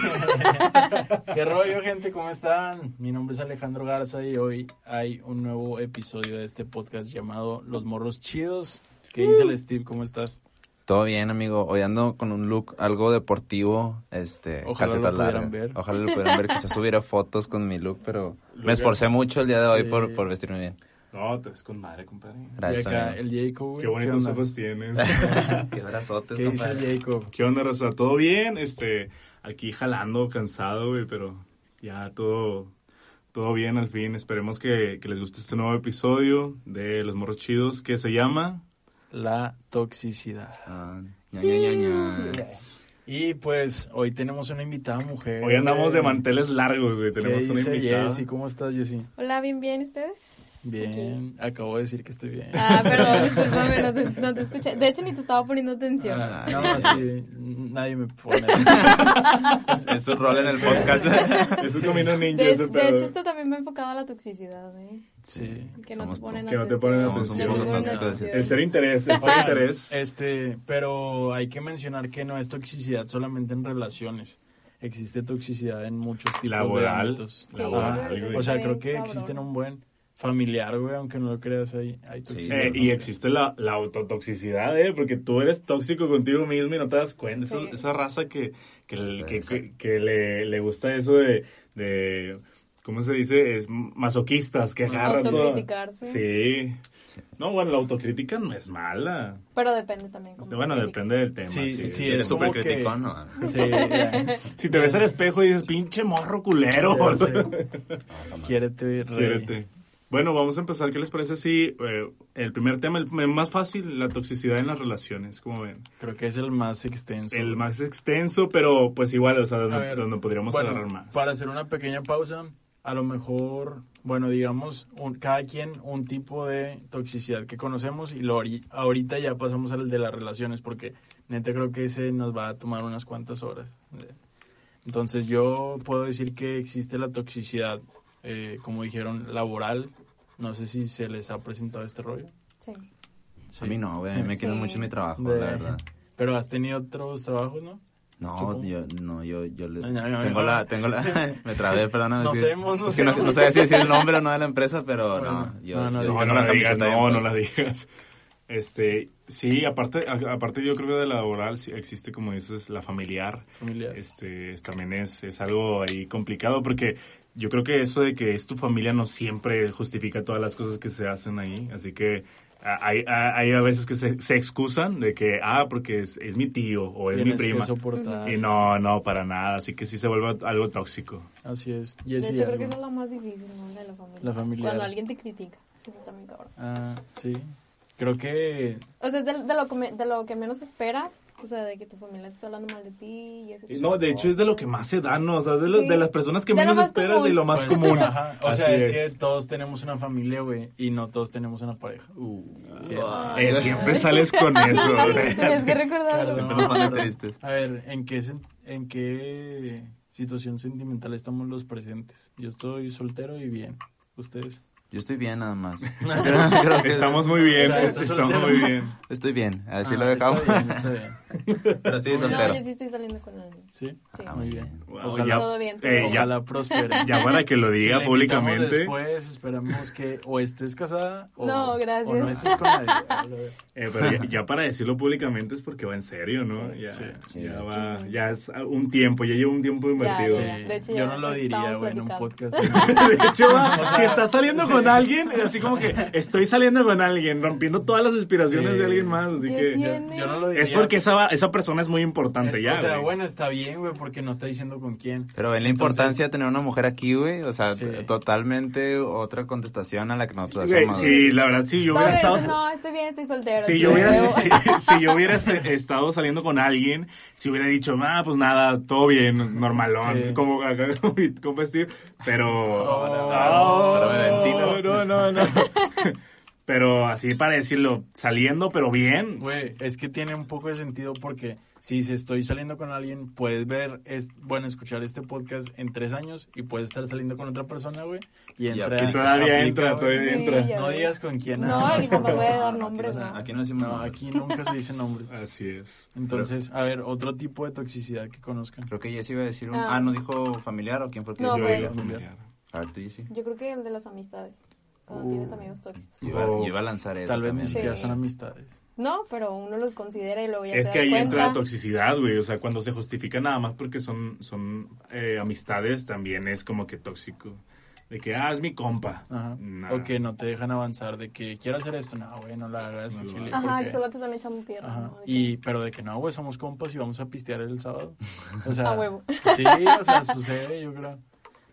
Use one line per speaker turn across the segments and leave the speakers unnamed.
¿Qué rollo, gente? ¿Cómo están? Mi nombre es Alejandro Garza y hoy hay un nuevo episodio de este podcast llamado Los Morros Chidos. ¿Qué dice el Steve? ¿Cómo estás?
Todo bien, amigo. Hoy ando con un look algo deportivo, este,
Ojalá lo pudieran ver.
Ojalá lo pudieran ver, quizás subiera fotos con mi look, pero me esforcé mucho el día de hoy
Sí.
por, por vestirme bien.
No, te ves con madre, compadre.
Gracias,
y acá
amigo.
el Jacob.
Qué bonitos ojos tienes.
Qué brazotes,
¿Qué dice el Jacob?
¿Qué onda, raza? ¿Todo bien? Este, aquí jalando, cansado, güey, pero ya todo, todo bien al fin. Esperemos que, que les guste este nuevo episodio de Los Morros Chidos que se llama...
La toxicidad.
Ah, ña, ña, ña, ña.
Y pues hoy tenemos una invitada mujer.
Hoy andamos de manteles largos, güey.
¿Qué
Tenemos una
dice
invitada.
Jessy? ¿Cómo estás, Jessy?
Hola, ¿bien, bien ustedes?
Bien. Acabo de decir que estoy bien.
Ah, perdón, discúlpame, no te, no te escuché. De hecho, ni te estaba poniendo atención.
Ah, no, sí, nadie me pone.
Es, es su rol en el podcast.
Es un camino ninja
De, de hecho, esto también va enfocado a la toxicidad, ¿eh?
Sí.
Que no te ponen
que no te
atención.
ponen
Somos un
atención.
No te
poco
ponen
tóxicos.
atención.
El ser interés, el ser interés.
Este, pero hay que mencionar que no es toxicidad solamente en relaciones. Existe toxicidad en muchos tipos de
Laboral,
ámbitos.
laboral.
O sea, creo que existen un buen familiar, güey, aunque no lo creas, hay, hay toxicidad.
Eh, y existe la, la autotoxicidad, ¿eh? Porque tú eres tóxico contigo mismo y no te das cuenta. Esa,
Sí.
esa raza que, que,
Sí,
que,
sí.
que- que le, le gusta eso de, de, ¿cómo se dice? Es masoquistas, que agarran todo. Sí. No, bueno, la autocrítica no es mala.
Pero depende también. cómo
Bueno, depende del tema.
Sí,
Sí,
sí,
Eres
es
súper criticón, ¿no?
Sí.
Si te ves al espejo y dices, pinche morro culero.
Quiérete.
Bueno, vamos a empezar. ¿Qué les parece si eh, el primer tema, el, más fácil, la toxicidad en las relaciones? como ven?
Creo que es el más extenso.
El más extenso, pero pues igual, o sea, donde,
A ver,
donde podríamos
bueno,
agarrar más.
Para hacer una pequeña pausa, a lo mejor, bueno, digamos, un- cada quien un tipo de toxicidad que conocemos y lo, ori- ahorita ya pasamos al de las relaciones porque neta creo que ese nos va a tomar unas cuantas horas. Entonces yo puedo decir que existe la toxicidad, eh, como dijeron, laboral. No sé si se les ha presentado este rollo.
Sí.
Sí.
A mí no, güey. Me quiero
Sí.
mucho mi trabajo,
De-
la verdad.
Pero has tenido otros trabajos, ¿no?
No,
Supongo.
yo, no, yo, yo le-
No, no, no,
tengo
no.
la, tengo la, me trabé, perdóname.
No sabemos, no
Es que no, sabía si decir el nombre o no de la empresa, pero
Bueno,
no, yo,
no, no
yo
digas,
No,
la
digas, no, no la digas. Este, sí, aparte, a- aparte yo creo que de la laboral sí existe, como dices, la familiar.
Familiar.
Este, también es, es algo ahí complicado porque yo creo que eso de que es tu familia no siempre justifica todas las cosas que se hacen ahí. Así que hay, a- hay a veces que se, se excusan de que, ah, porque es, es mi tío o es mi
que
prima.
soportar.
Y no, no, para nada. Así que sí se vuelve algo tóxico.
Así es.
De hecho, creo
algo.
que eso es lo más difícil, ¿no? De la familia.
La familiar.
Cuando alguien te critica. Eso está muy cabrón.
Ah, sí. Creo que
O sea, es de, de lo, que de lo que menos esperas. O sea, de que tu familia te esté hablando mal de ti y ese
No, de hecho es de lo que más se da, ¿no? O sea, de, lo-
Sí.
de las personas que
De
menos esperas y lo más
pues,
común.
ajá. O
Así
sea, es, que todos tenemos una familia, güey, y no todos tenemos una pareja.
Uh,
Sí.
Eh, siempre sales con eso, güey.
Tienes que recordarlo.
Claro,
Siempre nos ponen tristes.
A ver, ¿en qué en qué situación sentimental estamos los presentes? Yo estoy soltero y bien. ¿Ustedes?
Yo estoy bien nada más. Creo- creo que-
Estamos muy bien,
O sea, ¿estás
estamos muy bien.
Estoy bien, así
Ah,
lo dejamos.
Está bien, está bien.
Pero sí,
No,
soltero.
yo sí estoy saliendo con alguien.
Sí,
Sí.
Ah,
muy bien.
Wow,
Ojalá,
ya,
Todo bien,
eh, ya,
prospere.
ya para que lo diga públicamente.
Después esperamos que o estés casada o
No, gracias.
o no estés con nadie.
eh, pero ya, ya para decirlo públicamente es porque va en serio, ¿no?
Sí,
ya,
sí,
sí.
ya va, ya es un tiempo, ya lleva un tiempo invertido.
De hecho,
yo
ya
no lo diría, güey, en un podcast.
De hecho, si estás saliendo con alguien, así como que estoy saliendo con alguien, rompiendo todas las aspiraciones
Sí.
de alguien más, así
¿Qué
que?
Yo no lo diría.
es porque esa, esa persona es muy importante ya.
O sea,
güey.
bueno, está bien, güey, porque no está diciendo con quién.
Pero ven la
Entonces-
importancia de tener una mujer aquí, güey. O sea,
Sí.
totalmente otra contestación a la que nosotros hacemos.
sí, la verdad, si yo hubiera estado...
no, estoy bien, estoy soltero.
Si
Sí,
yo, hubiera,
pero-
si, si yo hubiera estado saliendo con alguien, si hubiera dicho, ah, pues nada, todo bien, normalón,
Sí.
como acá con mi compa Steve, pero...
Oh,
no,
pero me ventilas.
No, no, no. Pero así para decirlo, saliendo, pero bien.
Güey, es que tiene un poco de sentido porque si se estoy saliendo con alguien, puedes ver, es bueno, escuchar este podcast en tres años y puedes estar saliendo con otra persona, güey. Y entra.
Y todavía
aplica,
entra, todavía
Sí,
entra.
ya
No digas con quién.
No, ni jamás voy a dar nombres,
Aquí,
¿no?
aquí no decimos
No,
nombres.
aquí nunca se dicen nombres.
Así es.
Entonces, a ver, otro tipo de toxicidad que conozcan.
Creo que Jessy iba a decir un...
Ah.
Ah, ¿no dijo familiar o quién fue el que
No,
dijo?
familiar.
A ver, tú, Jessy.
Yo creo que el de las amistades. Cuando
Uh.
tienes amigos tóxicos.
Yo iba,
Oh.
yo iba a lanzar eso
Tal vez ni
también.
siquiera
Sí.
son amistades.
No, pero uno los considera y luego ya
Es
te
que
das
ahí entra la toxicidad, güey. O sea, cuando se justifica nada más porque son, son eh, amistades, también es como que tóxico. De que, ah, es mi compa.
Ajá.
Nah.
O que no te dejan avanzar, de que quiero hacer esto, no, güey, no lo hagas.
No lo
chile,
hagas.
Ajá,
porque-
que solo te están echando tierra.
Ajá.
¿no? De que-
Y, pero de que no, güey, somos compas y vamos a pistear el sábado. O sea,
A huevo.
Sí, o sea, sucede, yo creo.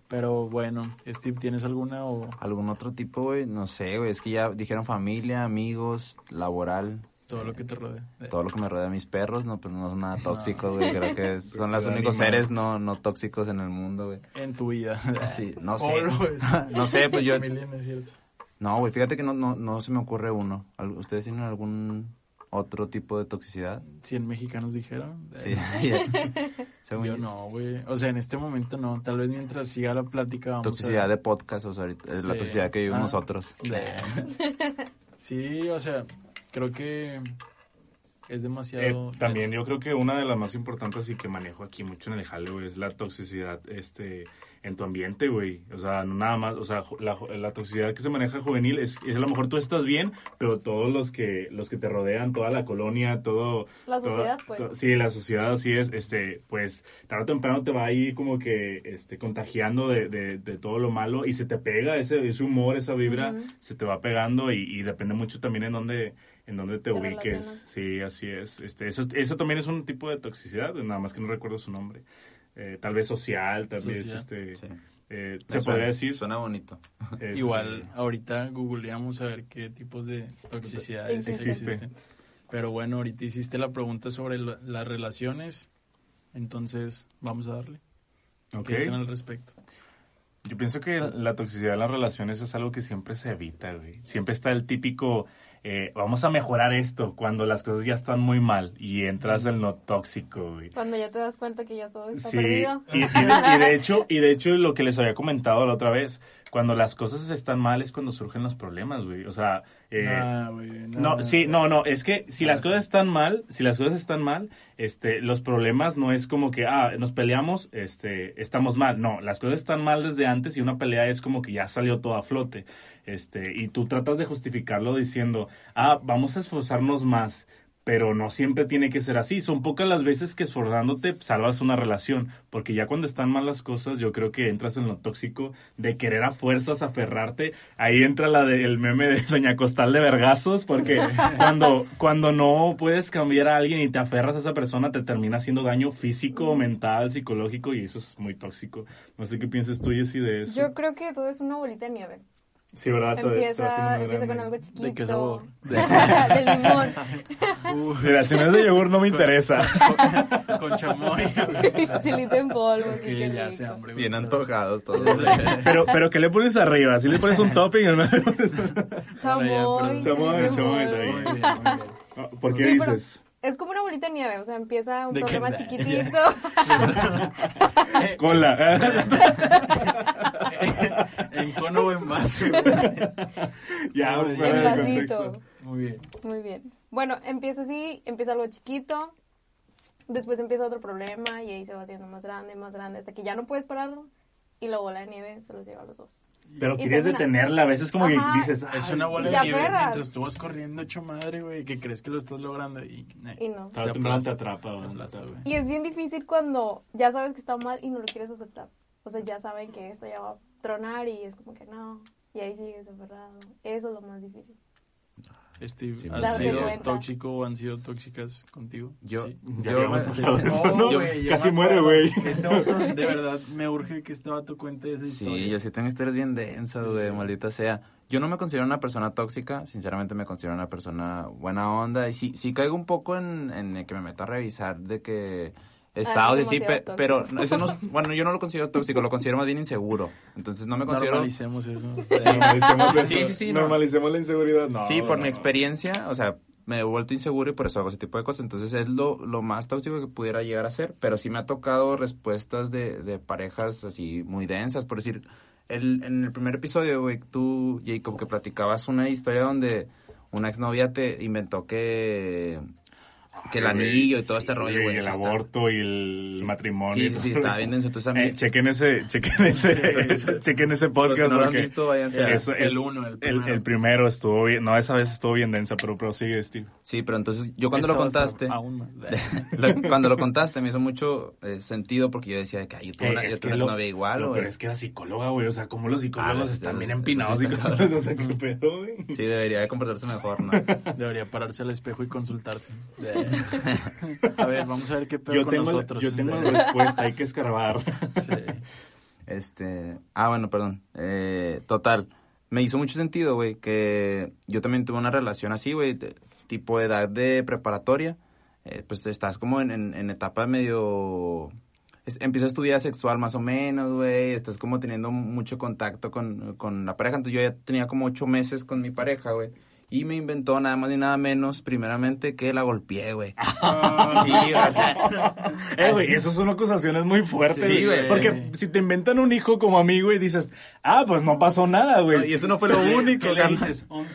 Pero bueno, Steve, ¿tienes alguna o
¿Algún otro tipo, güey? No sé, güey. Es que ya dijeron familia, amigos, laboral.
todo lo que te rodea?
Todo lo que me rodea mis perros, no, pues no son nada tóxicos, güey. Creo que son los
son
únicos seres no, no tóxicos en el mundo, güey.
En tu vida.
Sí, no sé.
no,
sé, pues yo...
Familia, no es cierto.
No, güey, fíjate que no, no, no se me ocurre uno. ¿Ustedes tienen algún otro tipo de toxicidad?
100 mexicanos dijeron.
Sí,
Eh,
yes. Según
Yo
yo,
no, güey. O sea, en este momento no. Tal vez mientras siga la plática vamos
Toxicidad
a...
de podcast, o sea, ahorita, es la toxicidad que vivimos
Ah.
nosotros.
Sí, o sea, creo que es
Eh,
demasiado...
también yo creo que una de las más importantes y que manejo aquí mucho en el jale, güey, es la toxicidad este, en tu ambiente, güey. O sea, no nada más, o sea, la, la toxicidad que se maneja juvenil es, es a lo mejor tú estás bien, pero todos los que los que te rodean, toda la colonia, todo...
La
toda-
sociedad, pues.
to- sí, la sociedad así es, este, pues, tarde o temprano te va a ir como que, este, contagiando de, de, de todo lo malo y se te pega ese, ese humor, esa vibra, se te va pegando y, y depende mucho también en dónde en dónde te,
Te
ubiques.
relacionas.
Sí, así es. Este, eso, eso también es un tipo de toxicidad, nada más que no recuerdo su nombre. Eh, tal vez social, tal vez
Social.
este,
Sí.
eh, se
suena-
podría decir.
Suena bonito.
este,
Igual, ahorita googleamos a ver qué tipos de toxicidades
Existe.
existen. Pero bueno, ahorita hiciste la pregunta sobre lo- las relaciones, entonces vamos a darle.
ok.
¿Qué dicen al respecto?
Yo pienso que la toxicidad en las relaciones es algo que siempre se evita, güey. Siempre está el típico, eh, vamos a mejorar esto cuando las cosas ya están muy mal y entras en lo tóxico, güey.
Cuando ya te das cuenta que ya todo está
Sí,
perdido.
y, y de, y de hecho, y de hecho lo que les había comentado la otra vez, cuando las cosas están mal es cuando surgen los problemas, güey. O sea, eh,
Nah,
no, sí, no, no, es que si las cosas están mal, si las cosas están mal, este, los problemas no es como que, ah, nos peleamos, este, estamos mal. No, las cosas están mal desde antes y una pelea es como que ya salió todo a flote. Este, y tú tratas de justificarlo diciendo, ah, vamos a esforzarnos más. Pero no siempre tiene que ser así. Son pocas las veces que esforzándote salvas una relación. Porque ya cuando están mal las cosas, yo creo que entras en lo tóxico de querer a fuerzas aferrarte. Ahí entra la del meme de Doña Costal de Vergazos. Porque cuando, cuando no puedes cambiar a alguien y te aferras a esa persona, te termina haciendo daño físico, mental, psicológico. Y eso es muy tóxico. No sé qué piensas tú, Jessy, de eso.
Yo creo que todo es una bolita de nieve.
Sí, ¿verdad? Se- se va haciendo
Empieza,
más
empieza con algo chiquito.
¿De qué sabor?
de limón.
Uf,
Mira, si no es de yogur, no me interesa.
con chamoy, güey.
Chilito en polvo.
Es
sí,
que ya
rico.
se hambre.
Bien antojados todos.
Pero, pero ¿qué le pones arriba? Si le pones un topping, ¿no?
Chamoy.
Chamoy,
chamoy, chamoy también.
Muy bien, muy bien.
Ah, ¿Por qué
Sí, pero-
dices?
Es como una bolita de nieve, o sea, empieza un problema chiquitito.
Cola.
en cono o en vaso, güey.
ya,
En
vasito.
Muy bien.
Muy bien. Bueno, empieza así, empieza algo chiquito, después empieza otro problema y ahí se va haciendo más grande, más grande, hasta que ya no puedes pararlo y la bola de nieve se los lleva a los dos.
Pero
Y
quieres
termina.
detenerla, a veces como
Ajá.
que dices,
Es
"Ay,
una bola de
te
nieve
aferras.
mientras tú vas corriendo hecho madre, güey, que crees que lo estás logrando y... eh,
Y no.
tarde o temprano te atrapa.
Te güey.
Y es bien difícil cuando ya sabes que está mal y no lo quieres aceptar. O sea, ya saben que esto ya va a tronar y es como que no. Y ahí sigues aferrado. Eso es lo más difícil.
Steve,
Sí,
¿has sido
cuenta.
tóxico o han sido tóxicas contigo?
Yo,
Sí.
Ya
yo
habíamos
me-
eso, ¿no?
güey, ya
Casi muere, güey.
Este de verdad, me urge que este vato cuente esa historia.
Sí, yo sí tengo historias bien densas, güey, maldita sea. Yo no me considero una persona tóxica, sinceramente me considero una persona buena onda. Y sí, sí caigo un poco en, en que me meto a revisar de que estados y así, pe- pero
tóxico.
ese no es- bueno, yo no lo considero tóxico, lo considero más bien inseguro. Entonces no me considero...
Normalicemos eso.
Normalicemos
Sí,
eso.
sí, sí, no.
Normalicemos la inseguridad. No,
sí, por
no,
mi
no.
experiencia, o sea, me he vuelto inseguro y por eso hago ese tipo de cosas. Entonces es lo, lo más tóxico que pudiera llegar a ser. Pero sí me ha tocado respuestas de, de parejas así muy densas. Por decir, el, en el primer episodio, güey, tú, Jacob, que platicabas una historia donde una exnovia te inventó que, que el anillo y todo
sí,
este rollo, güey.
El
está-
aborto y el matrimonio.
Sí, sí, sí, estaba bien denso. Entonces a mí...
Eh, chequen ese, chequen ese, chequen ese
Los que
podcast
no lo han
porque
visto,
eso-
el uno, el primero.
el primero estuvo bien, no, esa vez estuvo bien densa, pero prosigue, Steve.
Sí, pero entonces yo cuando lo
Esto
contaste...
Aún más.
Cuando lo contaste me hizo mucho eh, sentido porque yo decía de que ay, yo tuve
Eh,
una, yo tuve una
lo-
novia igual,
lo
güey.
peor es que era psicóloga, güey, o sea, como los psicólogos
Ah,
están bien empinados y
sí
cosas,
está
o sea, qué pedo, güey.
Sí, debería de comportarse mejor, ¿no?
Debería pararse al espejo y consultarse. A ver, vamos a ver qué pedo
Yo
con
tengo, la-
nosotros.
yo tengo la respuesta, hay que escarbar.
Sí.
Este, ah, bueno, perdón. Eh, total, me hizo mucho sentido, güey, que yo también tuve una relación así, güey, de- tipo edad de preparatoria. Eh, pues estás como en, en, en etapa medio... Empiezas tu vida sexual más o menos, güey. Estás como teniendo mucho contacto con, con la pareja. Entonces yo ya tenía como ocho meses con mi pareja, güey. Y me inventó nada más ni nada menos, primeramente, que la golpeé, güey. Sí, o sea,
Eh, güey, eso son acusaciones muy fuertes.
Sí, güey.
Porque si te inventan un hijo como amigo y dices, ah, pues no pasó nada, güey.
y eso no fue lo único,
¿Qué le dices? Un.
Un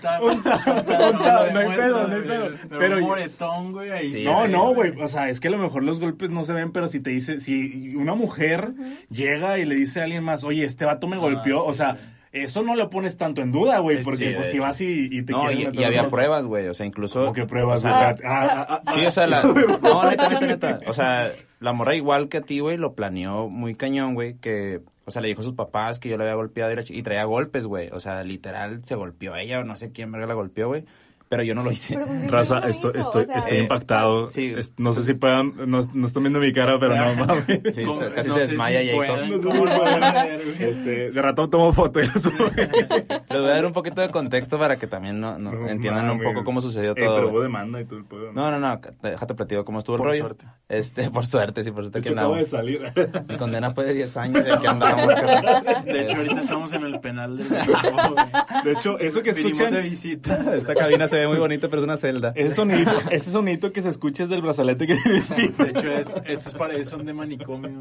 no hay pedo, no hay pedo.
Pero,
Pero-
un moretón, güey, ahí
Sí,
sí.
No,
sí,
no,
güey.
güey. O sea, es que a lo mejor los golpes no se ven, pero si te dice, si una mujer llega y le dice a alguien más, oye, este vato me golpeó,
sí,
o sea. Eso no lo pones tanto en duda, güey, porque pues si vas y, y te
No,
quieren
y, había pruebas, güey. O sea, incluso.
¿Cómo que pruebas?
o sea,
güey? Ah, ah, ah,
Sí, o sea, la. No, neta, neta, neta. O sea, la morra igual que a ti, güey, lo planeó muy cañón, güey. Que. O sea, le dijo a sus papás que yo le había golpeado y, la y traía golpes, güey. O sea, literal se golpeó ella o no sé quién verga la golpeó, güey. Pero yo no lo hice.
Pero ¿con qué
Raza,
no
estoy,
O sea,
estoy
eh,
impactado.
sí.
Es- no sé si puedan, no, no están viendo mi cara, pero no mames.
Sí, casi
No
se desmaya
si
Jacob.
puedan.
No sé
¿Cómo
si
lo van a
puedan.
ver, güey?
Este, de rato tomo foto y subo.
Les voy a dar un poquito de contexto para que también no, no
No
entiendan un poco cómo sucedió
Eh,
todo.
pero hubo demanda y todo el pedo.
No, no, no, déjate platico cómo estuvo el
Por
rollo.
suerte.
Este, por suerte, sí, por suerte
De
que
hecho, acabo de salir.
Mi condena fue de 10 años de que andábamos. carnal.
De hecho, ahorita estamos en el penal del.
De hecho, eso que escuchan,
de visita.
Esta cabina se ve muy bonita, pero es una celda.
ese sonidito, ese sonidito que se escucha es del brazalete que tiene Steve.
De hecho, es, estos paredes son de manicomio.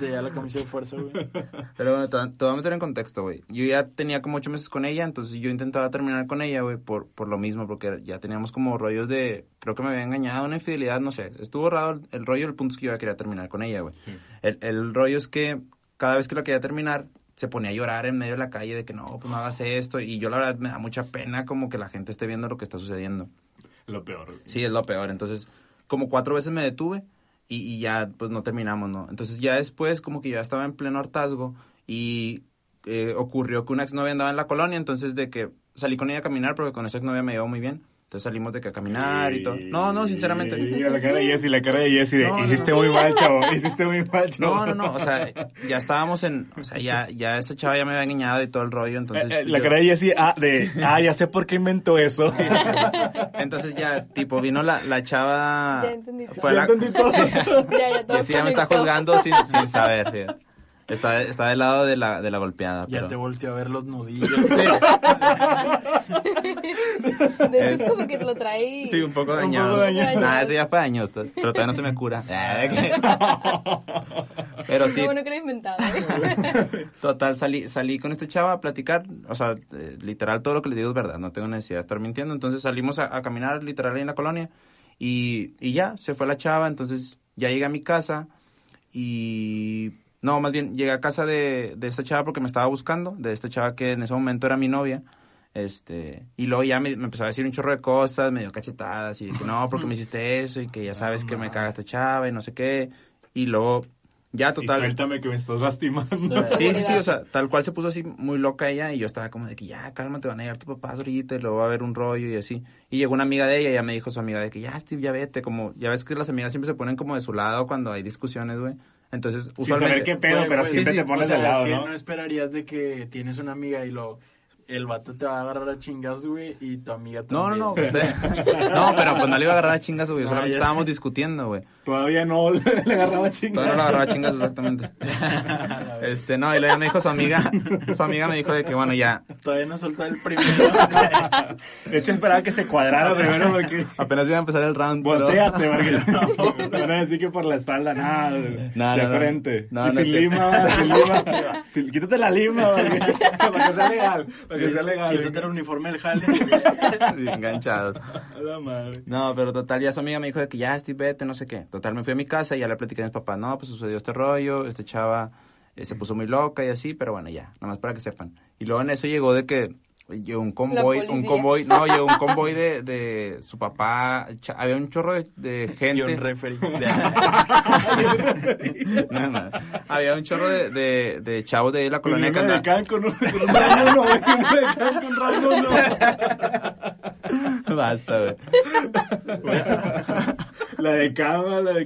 De ya la camisa de fuerza, güey.
Pero bueno, te, te voy a meter en contexto, güey. Yo ya tenía como ocho meses con ella, entonces yo intentaba terminar con ella, güey, por, por lo mismo, porque ya teníamos como rollos de... Creo que me había engañado, una infidelidad, no sé. Estuvo raro el, el rollo, el punto es que yo ya quería terminar con ella, güey. El, el rollo es que cada vez que la quería terminar, se ponía a llorar en medio de la calle de que no, pues no hagas esto. Y yo la verdad me da mucha pena como que la gente esté viendo lo que está sucediendo.
Lo peor.
Sí, es lo peor. Entonces, como cuatro veces me detuve y, y ya, pues no terminamos, ¿no? Entonces, ya después, como que yo ya estaba en pleno hartazgo y eh, ocurrió que una exnovia andaba en la colonia, entonces de que salí con ella a caminar porque con esa exnovia me llevó muy bien. Entonces salimos de que a caminar y todo. No, no, sinceramente.
Y la cara de Jessy, la cara de Jessy de,
No, no,
hiciste
no.
muy mal, chavo, hiciste muy mal, chavo.
No, no, no, o sea, ya estábamos en, o sea, ya, ya esa chava ya me había engañado y todo el rollo, entonces...
Eh, eh, la
yo-
cara de Jessy, ah, de, ah, ya sé por qué inventó eso.
Entonces ya, tipo, vino la, la chava...
Ya entendí todo.
Fue a la-
Ya entendí todo.
Ya, ya, todo
Y así ya me está juzgando sin, sin saber, fíjate. Está, está del lado de la, de la golpeada.
Ya
pero-
te volteó a ver los nudillos.
De hecho, es como que lo trae.
Sí, un poco
Un
dañado.
poco dañado.
Nah, ese ya fue años, pero todavía no se me cura. pero sí,
Qué bueno que lo he inventado. ¿eh?
total, salí, salí con este chava a platicar. O sea, eh, literal, todo lo que les digo es verdad. No tengo necesidad de estar mintiendo. Entonces salimos a, a caminar literal ahí en la colonia. Y, y ya, se fue la chava. Entonces ya llegué a mi casa. Y. No, más bien, llegué a casa de, de esta chava porque me estaba buscando. De esta chava que en ese momento era mi novia. Este, y luego ya me, me empezó a decir un chorro de cosas, me dio cachetadas y de que no, porque me hiciste eso y que ya sabes que me caga esta chava y no sé qué. Y luego, ya
Y
total.
suéltame que me estás lastimando.
Sí.
Sí, sí, sí, o sea, tal cual se puso así muy loca ella y yo estaba como de que ya, cálmate, van a llegar tus papás ahorita y luego va a haber un rollo y así. Y llegó una amiga de ella y ya me dijo su amiga de que ya, Steve, ya vete, como, ya ves que las amigas siempre se ponen como de su lado cuando hay discusiones, güey. Entonces,
Sin
usualmente...
saber qué pedo, pero
güey,
siempre
sí,
te pones
o sea,
al lado,
es que
¿no?
no esperarías de que tienes una amiga y lo el vato te va a agarrar a chingas, güey, y tu amiga
No, no,
también.
no, ve. no, pero pues no le iba a agarrar a chingas, güey,
No,
solamente estábamos discutiendo, güey.
Todavía no le, le agarraba chingas.
Todavía no la agarraba chingas exactamente. Este, no, y luego ya me dijo su amiga, su amiga me dijo de que bueno, ya,
Todavía no soltó el primero.
De hecho, esperaba que se cuadrara primero porque...
apenas iba a empezar el round. pero-
Volteate, porque no, te van a decir que por la espalda, nada.
No,
de
no,
frente.
No,
y sin lima, sin lima. Sin- quítate la lima, porque- para que sea legal, para que sea legal.
Quítate el uniforme del jale.
Sí, enganchados.
A la madre.
No, pero total, ya su amiga me dijo de que ya, Steve, vete, no sé qué. Total, me fui a mi casa y ya le platiqué a mis papás, no, pues sucedió este rollo, este chava eh, se puso muy loca y así, pero bueno, ya, nomás para que sepan. Y luego en eso llegó de que llegó un convoy, un convoy, no, llegó un convoy de, de su papá, cha- había un chorro de, de gente.
un referee.
No, no. Había un chorro de, de, de chavos de la colonia que
de can con un, con de can con round uno.
Basta, güey.
La de cama, la de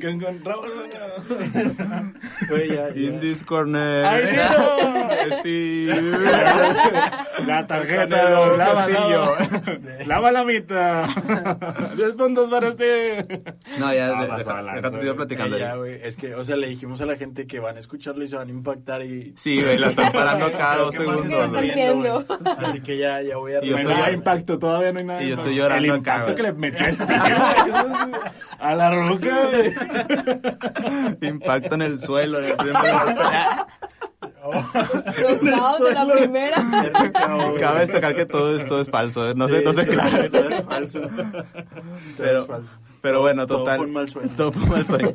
ya, ya.
In this corner.
¡Ay,
Steve.
La tarjeta,
Canelo
lava,
Castillo.
lava. La mitad. Diez puntos para usted.
No, ya,
No,
de- deja-
a hablar,
déjate
güey.
seguir platicando.
Güey. Es que, o sea, le dijimos a la gente que van a escucharlo y se van a impactar y...
Sí, güey, la están parando cada dos
que
segundos.
riendo.
Así que ya, ya voy a...
Y yo
No hay
estoy
nada de impacto, todavía no hay nada de
y yo estoy
impacto.
llorando
El
acá,
impacto
güey.
que le metió este güey, a la ruca, güey.
Impacto en el suelo. en el
de la primera.
Cabe destacar que todo esto es falso. ¿eh? No sé, no sé claro.
Todo es falso. Todo
Pero,
es falso.
pero bueno,
Todo
total.
fue un mal sueño.
Todo fue un mal sueño.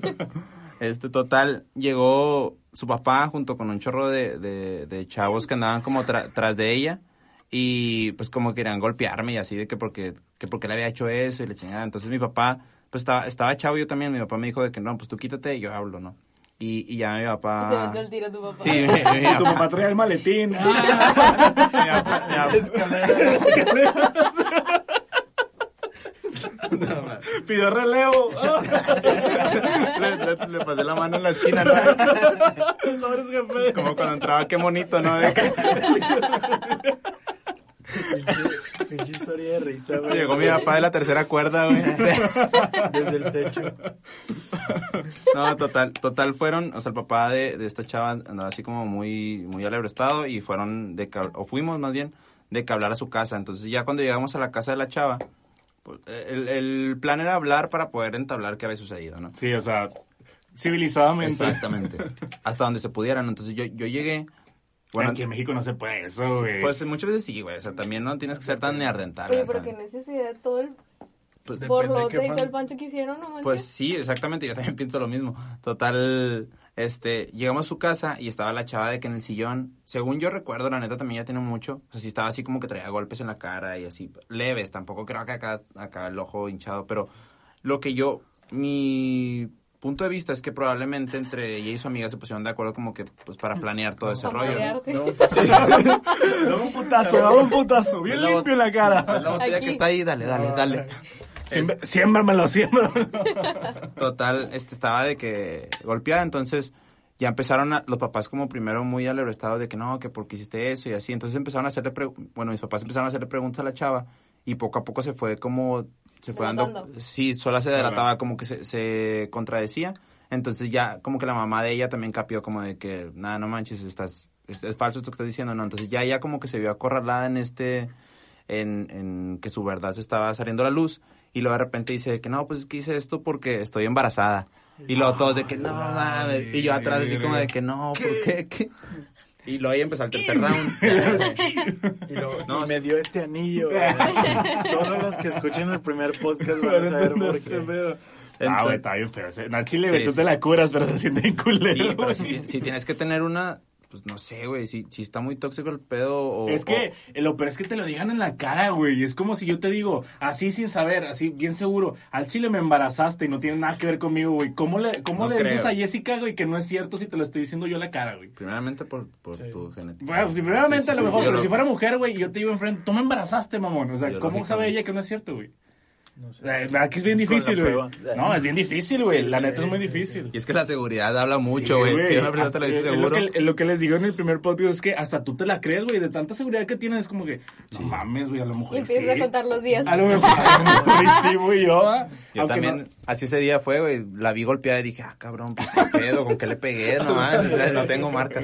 Este, total, llegó su papá junto con un chorro de, de, de chavos que andaban como tra- tras de ella. Y pues como querían golpearme y así de que porque, que porque le había hecho eso y le chingada. Entonces mi papá, pues estaba, estaba chavo yo también. Mi papá me dijo de que no, pues tú quítate y yo hablo, ¿no? Y, y ya mi papá...
Se metió el tiro tu papá.
Sí, mi, mi
Tu
papá.
papá traía el maletín.
mi papá- mi papá-
Pidió relevo.
le, le- le pasé la mano en la esquina, ¿no? Como cuando entraba, qué bonito, ¿no? De que
Pinche historia de risa, güey.
llegó mi papá de la tercera cuerda, güey.
Desde el techo.
No, total, total fueron, o sea, el papá de, de esta chava andaba así como muy, muy estado y fueron de que, o fuimos más bien, de que hablar a su casa. Entonces ya cuando llegamos a la casa de la chava, pues, el, el plan era hablar para poder entablar qué había sucedido, ¿no?
Sí, o sea, civilizadamente.
Exactamente. Hasta donde se pudieran. Entonces yo, yo llegué. Bueno,
Aquí en México no se puede eso, güey.
pues muchas veces sí, güey. O sea, también no tienes que ser tan neardental.
Oye, pero qué necesidad todo el
Pues,
borlote y todo el pancho que hicieron, ¿no manches?
Pues sí, exactamente, yo también pienso lo mismo. Total, este, llegamos a su casa y estaba la chava de que en el sillón, según yo recuerdo, la neta también ya tiene mucho, o sea, sí estaba así como que traía golpes en la cara y así, leves, tampoco creo que acá, acá el ojo hinchado, pero lo que yo, mi punto de vista es que probablemente entre ella y su amiga se pusieron de acuerdo como que, pues, para planear todo ese rollo. ¿no?
Dame un putazo, dame un putazo. Bien
la
limpio en la cara.
La botella
Aquí.
que está ahí, dale, dale, dale.
Siembra- Siémbramelo, siémbramelo.
Total, este estaba de que golpeada, entonces ya empezaron a, los papás como primero muy alebrestados de que no, que porque hiciste eso y así, entonces empezaron a hacerle, pre- bueno, mis papás empezaron a hacerle preguntas a la chava y poco a poco se fue como, se fue dando, sí, sola se delataba, como que se, se contradecía, entonces ya como que la mamá de ella también capió como de que, nada, no manches, estás, es, es falso esto que estás diciendo, no, entonces ya ella como que se vio acorralada en este, en, en que su verdad se estaba saliendo a la luz y luego de repente dice que no, pues es que hice esto porque estoy embarazada. Y luego todos de que no, mames. Y yo atrás así como de que no, ¿por qué? ¿Qué? Y luego ahí empezó el tercer round.
y, luego,
No,
y me dio este anillo. Solo los que escuchen el primer podcast van a saber por qué.
Ah, güey, está bien feo. En chile,
Sí,
tú
sí.
te la curas, pero se siente culero,
Sí, pero si tienes que tener una, pues no sé, güey, si, si está muy tóxico el pedo o...
Es que eh, lo peor es que te lo digan en la cara, güey. Es como si yo te digo, así sin saber, así bien seguro, al chile me embarazaste y no tiene nada que ver conmigo, güey. ¿Cómo le, cómo
No
le dices a Jessica, güey, que no es cierto si te lo estoy diciendo yo a la cara, güey?
o- Primeramente por, por
Sí.
tu genética.
Bueno, si primeramente
Sí, sí,
a lo mejor, pero
lo-
si fuera mujer, güey, y yo te iba enfrente, tú me embarazaste, mamón. O sea, ¿cómo sabe ella que no es cierto, güey?
No sé.
La que es bien
la
difícil, güey. No, es bien difícil, güey.
Sí,
la
sí,
neta es muy
sí,
difícil.
Y es que la seguridad habla mucho,
Sí,
güey. si una persona te lo dice seguro.
Lo que, lo que les digo en el primer podcast es que hasta tú te la crees, güey. De tanta seguridad que tienes, es como que, no mames, güey, a lo mejor
Y empiezas
sí.
a contar los días.
A lo mejor, sí, güey, yo.
Yo
Aunque
también,
no-
así ese día fue, güey. La vi golpeada y dije, ah, cabrón, pues, ¿qué pedo? ¿Con qué le pegué? No o sea, no tengo marca.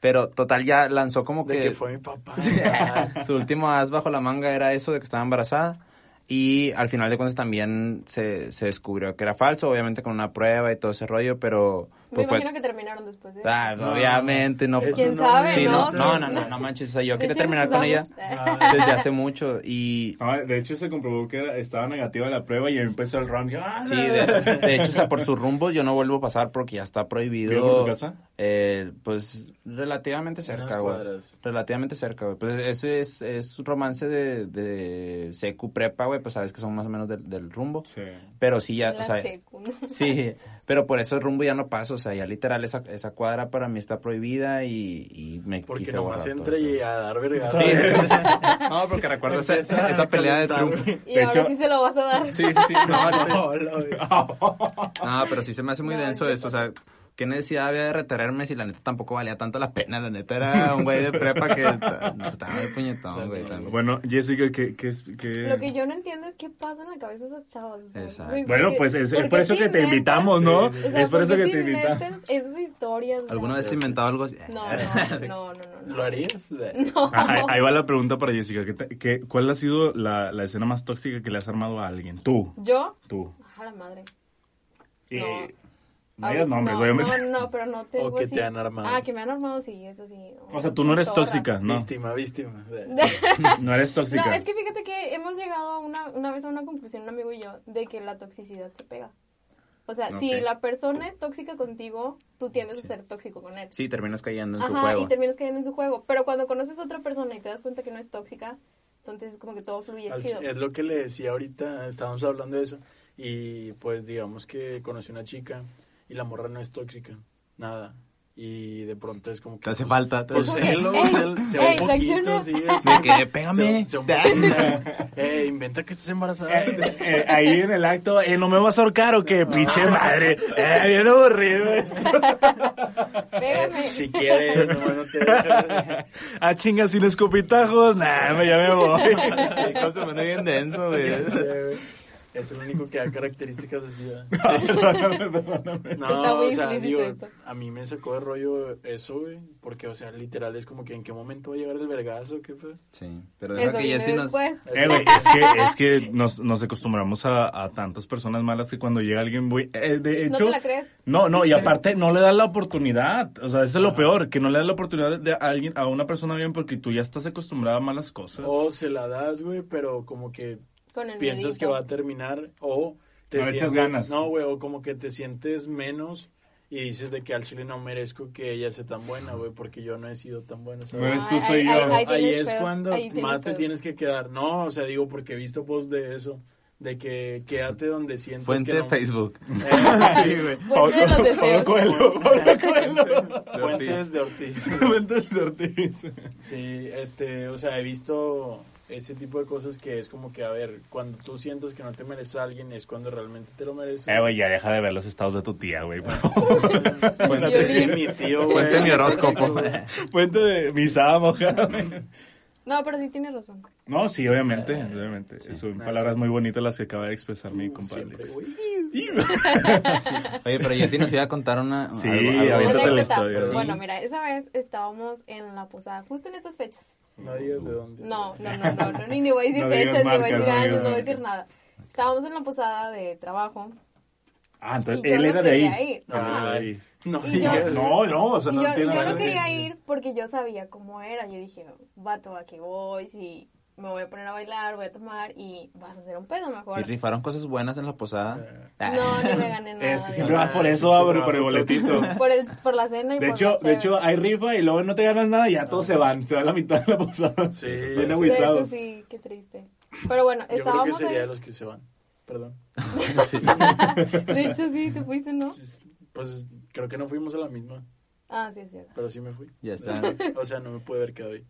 Pero total, ya lanzó como
De
que.
que fue mi papá.
su último as bajo la manga era eso de que estaba embarazada. Y al final de cuentas también se, se descubrió que era falso, obviamente con una prueba y todo ese rollo, pero
Me
pues fue...
imagino que terminaron después de eso.
Ah,
No.
obviamente no.
Eso
¿Quién
no
sabe,
Sí, no,
no?
no, no, no, manches, o sea, yo quería terminar con ella.
Ah.
desde hace mucho y
No, de hecho, se comprobó que estaba negativa la prueba y empezó el round. Ah,
sí, de, de hecho, o sea, por sus rumbos yo no vuelvo a pasar porque ya está prohibido.
¿Vive por tu casa?
Eh, pues relativamente cerca, güey. Relativamente cerca, güey. Pues eso es, es romance de, de secu prepa, güey, pues sabes que son más o menos del, del rumbo.
Sí.
Pero sí, ya,
La
o sea,
secu, ¿no?
sí, pero por eso el rumbo ya no paso, o sea, ya literal esa, esa cuadra para mí está prohibida y, y me
Porque
quise
nomás entra y a dar vergas.
Sí, sí, sí. No, porque recuerdo esa, esa pelea de Trump.
Y
De
ahora
hecho-
sí se lo vas a dar.
Sí, sí, sí. No, no,
No.
No, pero sí se me hace muy
No,
denso eso, o sea, ¿qué necesidad había de retenerme si la neta tampoco valía tanto la pena? La neta era un güey de prepa que no, estaba muy puñetón, güey. también.
Bueno, Jessica, ¿qué, qué, es- qué-
Lo que yo no entiendo es qué pasa en la cabeza de esos chavos. o sea,
Exacto.
Bueno,
¿por qué-
pues es, es
por
eso que te invitamos, ¿no?
Sí,
O sea,
es por eso que te invitamos.
esas historias?
¿Alguna vez has inventado algo así?
No, no, no, no, no.
¿Lo harías?
No.
Ah, Ahí, va la pregunta para Jessica. ¿qué te- qué- ¿Cuál ha sido la, la escena más tóxica que le has armado a alguien? Tú,
¿Yo?
tú.
A la madre. No.
No digas nombres,
no,
obviamente.
No, no, pero no tengo
O que
así-
te han armado.
Ah, que me han armado, sí, eso sí.
O sea, tú no eres tóxica, ¿no?
Víctima, víctima.
No eres tóxica.
No, es que fíjate que hemos llegado a una, una vez a una conclusión, un amigo y yo, de que la toxicidad se pega. O sea, si
Ok.
la persona es tóxica contigo, tú tiendes a ser tóxico con él.
Sí, terminas cayendo en su
Ajá,
juego.
y terminas cayendo en su juego. Pero cuando conoces a otra persona y te das cuenta que no es tóxica, entonces es como que todo fluye
Al-
chido.
Es lo que le decía ahorita, estábamos hablando de eso. Y pues digamos que conocí una chica y la morra no es tóxica, nada. Y de pronto es como que...
Te hace
pues,
falta. te
Pues
hace-
celo,
ey,
cel- se va un poquito, sí.
De que, pégame.
Se- se un poquito. Eh, inventa que estás embarazada.
Eh, eh, ahí en el acto, eh, ¿no me vas a ahorcar o qué? Pinche madre. Eh, bien aburrido esto.
Pégame.
Si quieres, no, no te dejes.
Ah, chinga, sin escopitajos. Nah, me- ya me voy.
Qué cosa, me bien denso, güey.
Ya güey. Es el único que da características así. ¿verdad?
Perdóname, perdóname.
No, o sea, digo,
esto.
a mí me sacó de rollo eso, güey. Porque, o sea, literal es como que en qué momento va a llegar el vergazo, qué fue.
Sí, pero
Eso
deja que
viene
Jessy nos...
después.
Eh, güey, es que, es que nos, nos acostumbramos a, a tantas personas malas que cuando llega alguien muy... eh, de
¿No
hecho,
te la crees?
No, no, y aparte no le das la oportunidad. O sea, eso es lo peor, que no le das la oportunidad de a alguien, a una persona bien porque tú ya estás acostumbrada a malas cosas.
O se la das, güey, pero como que
Con el
piensas
miedito.
que va a terminar o te
No
sientes-
ganas.
No, güey, o como que te sientes menos y dices de que al chile no merezco que ella sea tan buena, güey, porque yo no he sido tan buena.
No eres tú,
Ay,
soy
ay,
yo.
Ahí es cuando
ahí
más te tienes que quedar. No, o sea, digo, porque he visto posts de eso, de que quédate donde sientes
Fuente
que
de
no...
Facebook.
Eh,
Sí, güey.
Fuente de los deseos.
Coelho, Pablo Coelho.
Fuentes de Ortiz.
Fuentes de Ortiz.
Sí, este, o sea, he visto ese tipo de cosas que es como que, a ver, cuando tú sientas que no te mereces a alguien es cuando realmente te lo mereces.
Eh, güey, ya deja de ver los estados de tu tía, güey.
vi-
mi tío, güey.
Cuente mi horóscopo.
Fuente de mi sábado mojada, güey.
No, pero sí tienes razón.
No, sí, obviamente, obviamente. Son
Ah,
palabras
sí.
muy bonitas las que acaba de expresar mi compadre.
Siempre,
Alex.
güey.
Oye, pero Jessy nos iba a contar una...
Sí,
algo- algo-
aviéntate la historia.
Bueno, mira, esa vez estábamos en la posada, justo en estas fechas.
No digas de dónde.
No, no, no, no, no, ni, ni voy a decir
No
fechas, ni voy a decir
no
años, no voy a decir nada. Estábamos en la posada de trabajo.
Ah, entonces
yo
él
no
era de ahí.
ir.
Era de ahí.
No
Y yo-
No, no, o sea,
Y
no
yo, yo no quería ir porque yo sabía cómo era. Yo dije, vato, ¿a qué voy? Si me voy a poner a bailar, voy a tomar y vas a hacer un pedo mejor.
¿Y rifaron cosas buenas en la posada?
No, ni me gané nada.
Es que siempre vas por eso, ah, por, por el boletito.
Por, el, por la cena y
De
por
hecho, de hecho, hay rifa y luego no te ganas nada y ya todos se van. Se va la mitad de la posada.
Sí,
Bien
sí.
De hecho, sí, qué triste. Pero bueno,
Yo creo que
estábamos
sería de
ahí.
los que se van. Perdón.
Sí.
De hecho, sí, te fuiste, ¿no?
Pues creo que no fuimos a la misma,
Ah, sí, es cierto.
pero sí me fui.
Ya está.
O sea, no me puede haber quedado ahí.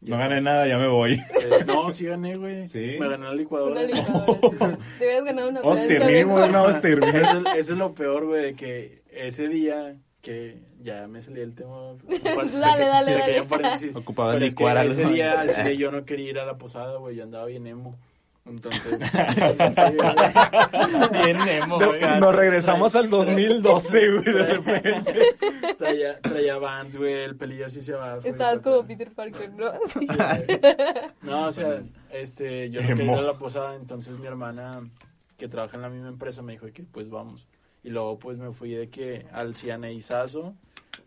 No gané nada, ya me voy.
Eh, no, sí gané, güey.
¿Sí?
Me gané la licuadora.
Una licuadora. Te hubieras ganado una
mínimo
mejor.
una hostia.
Eso, es- eso es lo peor, güey, de que ese día que ya me salí el tema.
Dale, dale, dale.
Ocupaba
Pero es que
licuar
ese día al chile yo no quería ir a la posada, güey, yo andaba bien emo. Entonces, bien emo, güey.
Nos regresamos al 2012, güey, de repente.
Traía, traía Vans, güey, el pelillo así se abajo.
Estabas como Peter Parker, ¿no? Sí.
No, o sea, este, yo no quería ir
Emo.
a la posada, entonces mi hermana, que trabaja en la misma empresa, me dijo que pues vamos. Y luego pues me fui de que al Cianeizazo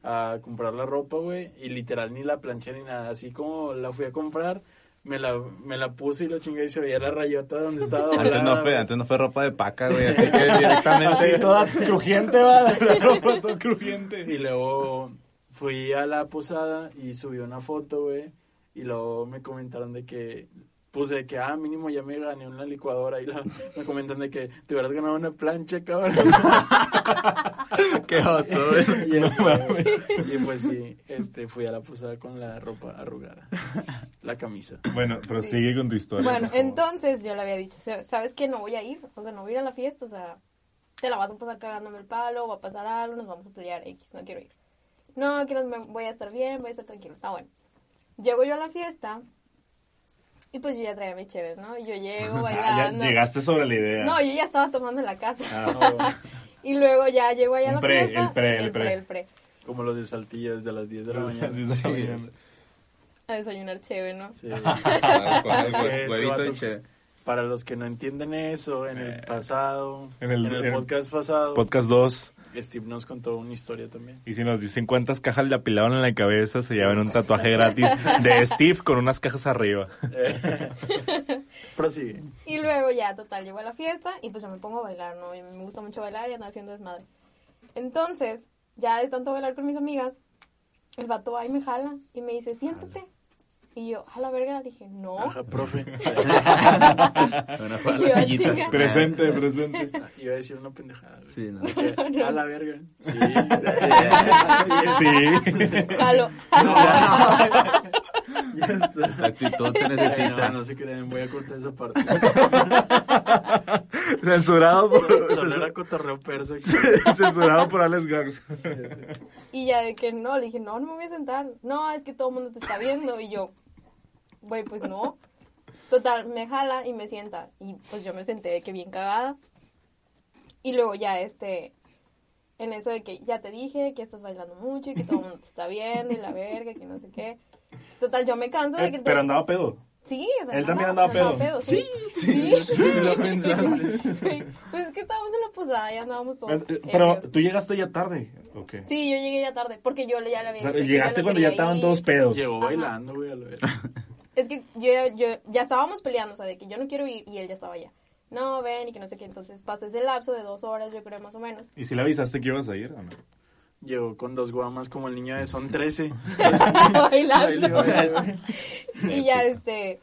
a comprar la ropa, güey, y literal ni la planché ni nada, así como la fui a comprar, me la, me la puse y lo chingué y se veía la rayota donde estaba
Antes no, fue, antes no fue ropa de paca, güey, así que directamente...
Así toda crujiente, va, la ropa toda crujiente.
Y luego fui a la posada y subí una foto, güey. Y luego me comentaron de que puse de que, ah, mínimo ya me gané una licuadora. Y luego me comentan de que te hubieras ganado una plancha, cabrón.
Qué oso, güey.
y, pues sí, este, fui a la posada con la ropa arrugada. La camisa.
Bueno, prosigue con tu historia.
Bueno, entonces yo le había dicho, "Sa- ¿sabes qué? No voy a ir, o sea, no voy a ir a la fiesta, o sea, te la vas a pasar cagándome el palo, va a pasar algo, nos vamos a pelear, X, no quiero ir. No, que no me- voy a estar bien, voy a estar tranquilo, está bueno. Llego yo a la fiesta y pues yo ya traía mi chévere, ¿no? Y yo llego
Ah, ya
bailando.
llegaste sobre la idea.
No, yo ya estaba tomando en la casa.
Ah,
Y luego ya llego allá a la
pre,
fiesta.
el pre, el
el
pre.
pre, el pre.
Como los de Saltillo desde las 10 de la mañana.
Sí.
A desayunar chévere, ¿no?
Sí. Este
huevito y
vato-
che.
Para los que no entienden eso, en el pasado,
en
en
el- en-
podcast pasado,
Podcast 2.
Steve nos contó una historia también.
Y si nos dicen cuántas cajas le apilaron en la cabeza, se llevan un tatuaje gratis de Steve con unas cajas arriba.
Prosigue.
Y luego ya, total, llego a la fiesta y pues yo me pongo a bailar, ¿no? Y me gusta mucho bailar y ando haciendo desmadre. Entonces, ya de tanto bailar con mis amigas, el vato va y me jala y me dice, siéntate. Y yo, a la verga, dije, no.
Ajá, profe.
Bueno, fue a
Y yo,
la
"Ah,
sillita.
chinga".
Presente, presente.
Iba a decir una pendejada. güey.
Sí, no.
Que, A la verga. Sí.
Sí.
Jalo.
Ya está.
Esa actitud se
No,
necesita.
no se creen, voy a cortar esa parte.
Censurado por,
Solo era cotorreo perso.
censurado por Alex Garza.
Y ya de que no, le dije, no, no me voy a sentar. No, es que todo el mundo te está viendo. Y yo, güey, pues no. Total, me jala y me sienta. Y pues yo me senté de que bien cagada. Y luego ya este, en eso de que ya te dije que estás bailando mucho y que todo el mundo te está viendo y la verga, que no sé qué. Total, yo me canso de que...
Eh, Pero andaba pedo.
Sí, o sea,
Él también andaba pedo.
Sí, sí.
lo pensaste.
Pues es que estábamos en la posada, ya andábamos todos.
Eh, Pero
ebrios.
tú llegaste ya tarde. ¿O qué?
Sí, yo llegué ya tarde, porque yo ya le
O
había
sea,
dicho que
llegaste
no
cuando ya estaban todos pedos.
Llegó
Ajá.
bailando, güey, a la verga.
Es que yo, yo ya estábamos peleando, o sea, de que yo no quiero ir y él ya estaba allá. No, ven y que no sé qué. Entonces pasó ese lapso de dos horas, yo creo, más o menos.
¿Y si le avisaste que ibas a ir o no?
Llegó con dos guamas como el niño de Son 13.
Bailando.
Bailando.
y ya, este,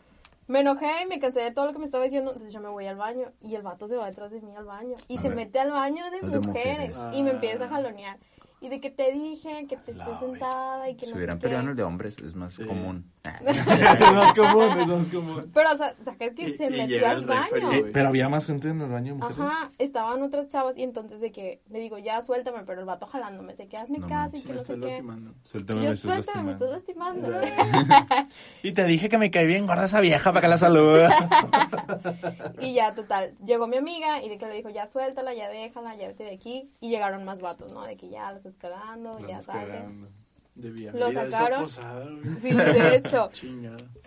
me enojé y me cansé de todo lo que me estaba diciendo. Entonces yo me voy al baño y el vato se va detrás de mí al baño. Y se mete al baño de mujeres, y me empieza a jalonear. Y de que te dije que te estés sentada y que
Si
no
hubieran
sé qué.
peleado en el de hombres, es más
Sí.
común.
Es más común, es más común.
Pero, o sea, ¿sabes que
Y-
se
y
metió al baño?
Eh, pero había más gente en el baño, mujeres.
Ajá, estaban otras chavas y entonces de que le digo, ya suéltame, pero el vato jalándome, se que hazme
No
caso y que
Me
no sé qué.
lastimando.
Suéltame,
Y
me
yo,
estás
suéltame, me estás
lastimando.
lastimando.
Y te dije que me cae bien gorda esa vieja para que la saluda.
y ya, total, llegó mi amiga y de que le dijo, ya suéltala, ya déjala, ya vete de aquí. Y llegaron más vatos, ¿no? De que ya la estás cagando, ya salte.
Debía
Lo sacaron.
posada.
Sí, de hecho.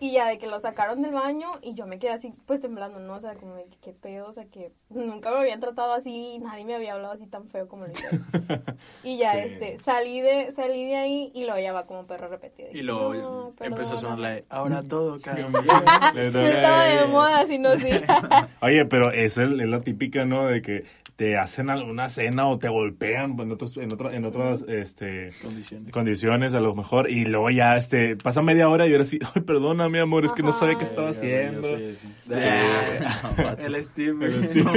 Y ya de que lo sacaron del baño y yo me quedé así, pues temblando, ¿no? O sea, como de que qué pedo, o sea, que nunca me habían tratado así, nadie me había hablado así tan feo como lo hice. Y ya,
Sí.
este, salí de, salí de ahí y luego ya va como perro repetido.
Y luego
No,
empezó a sonar la de, ahora todo cambia.
No estaba de moda, sino sí.
Oye, pero es, el- es la típica, ¿no? De que te hacen alguna cena o te golpean en, otros, en, otra- en otras este,
Condiciones.
condiciones a lo mejor y luego ya este pasa media hora y ahora sí, ay, perdona mi amor, es que no sabía qué estaba haciendo.
yo soy así.
Sí.
El Steve.
El Steve.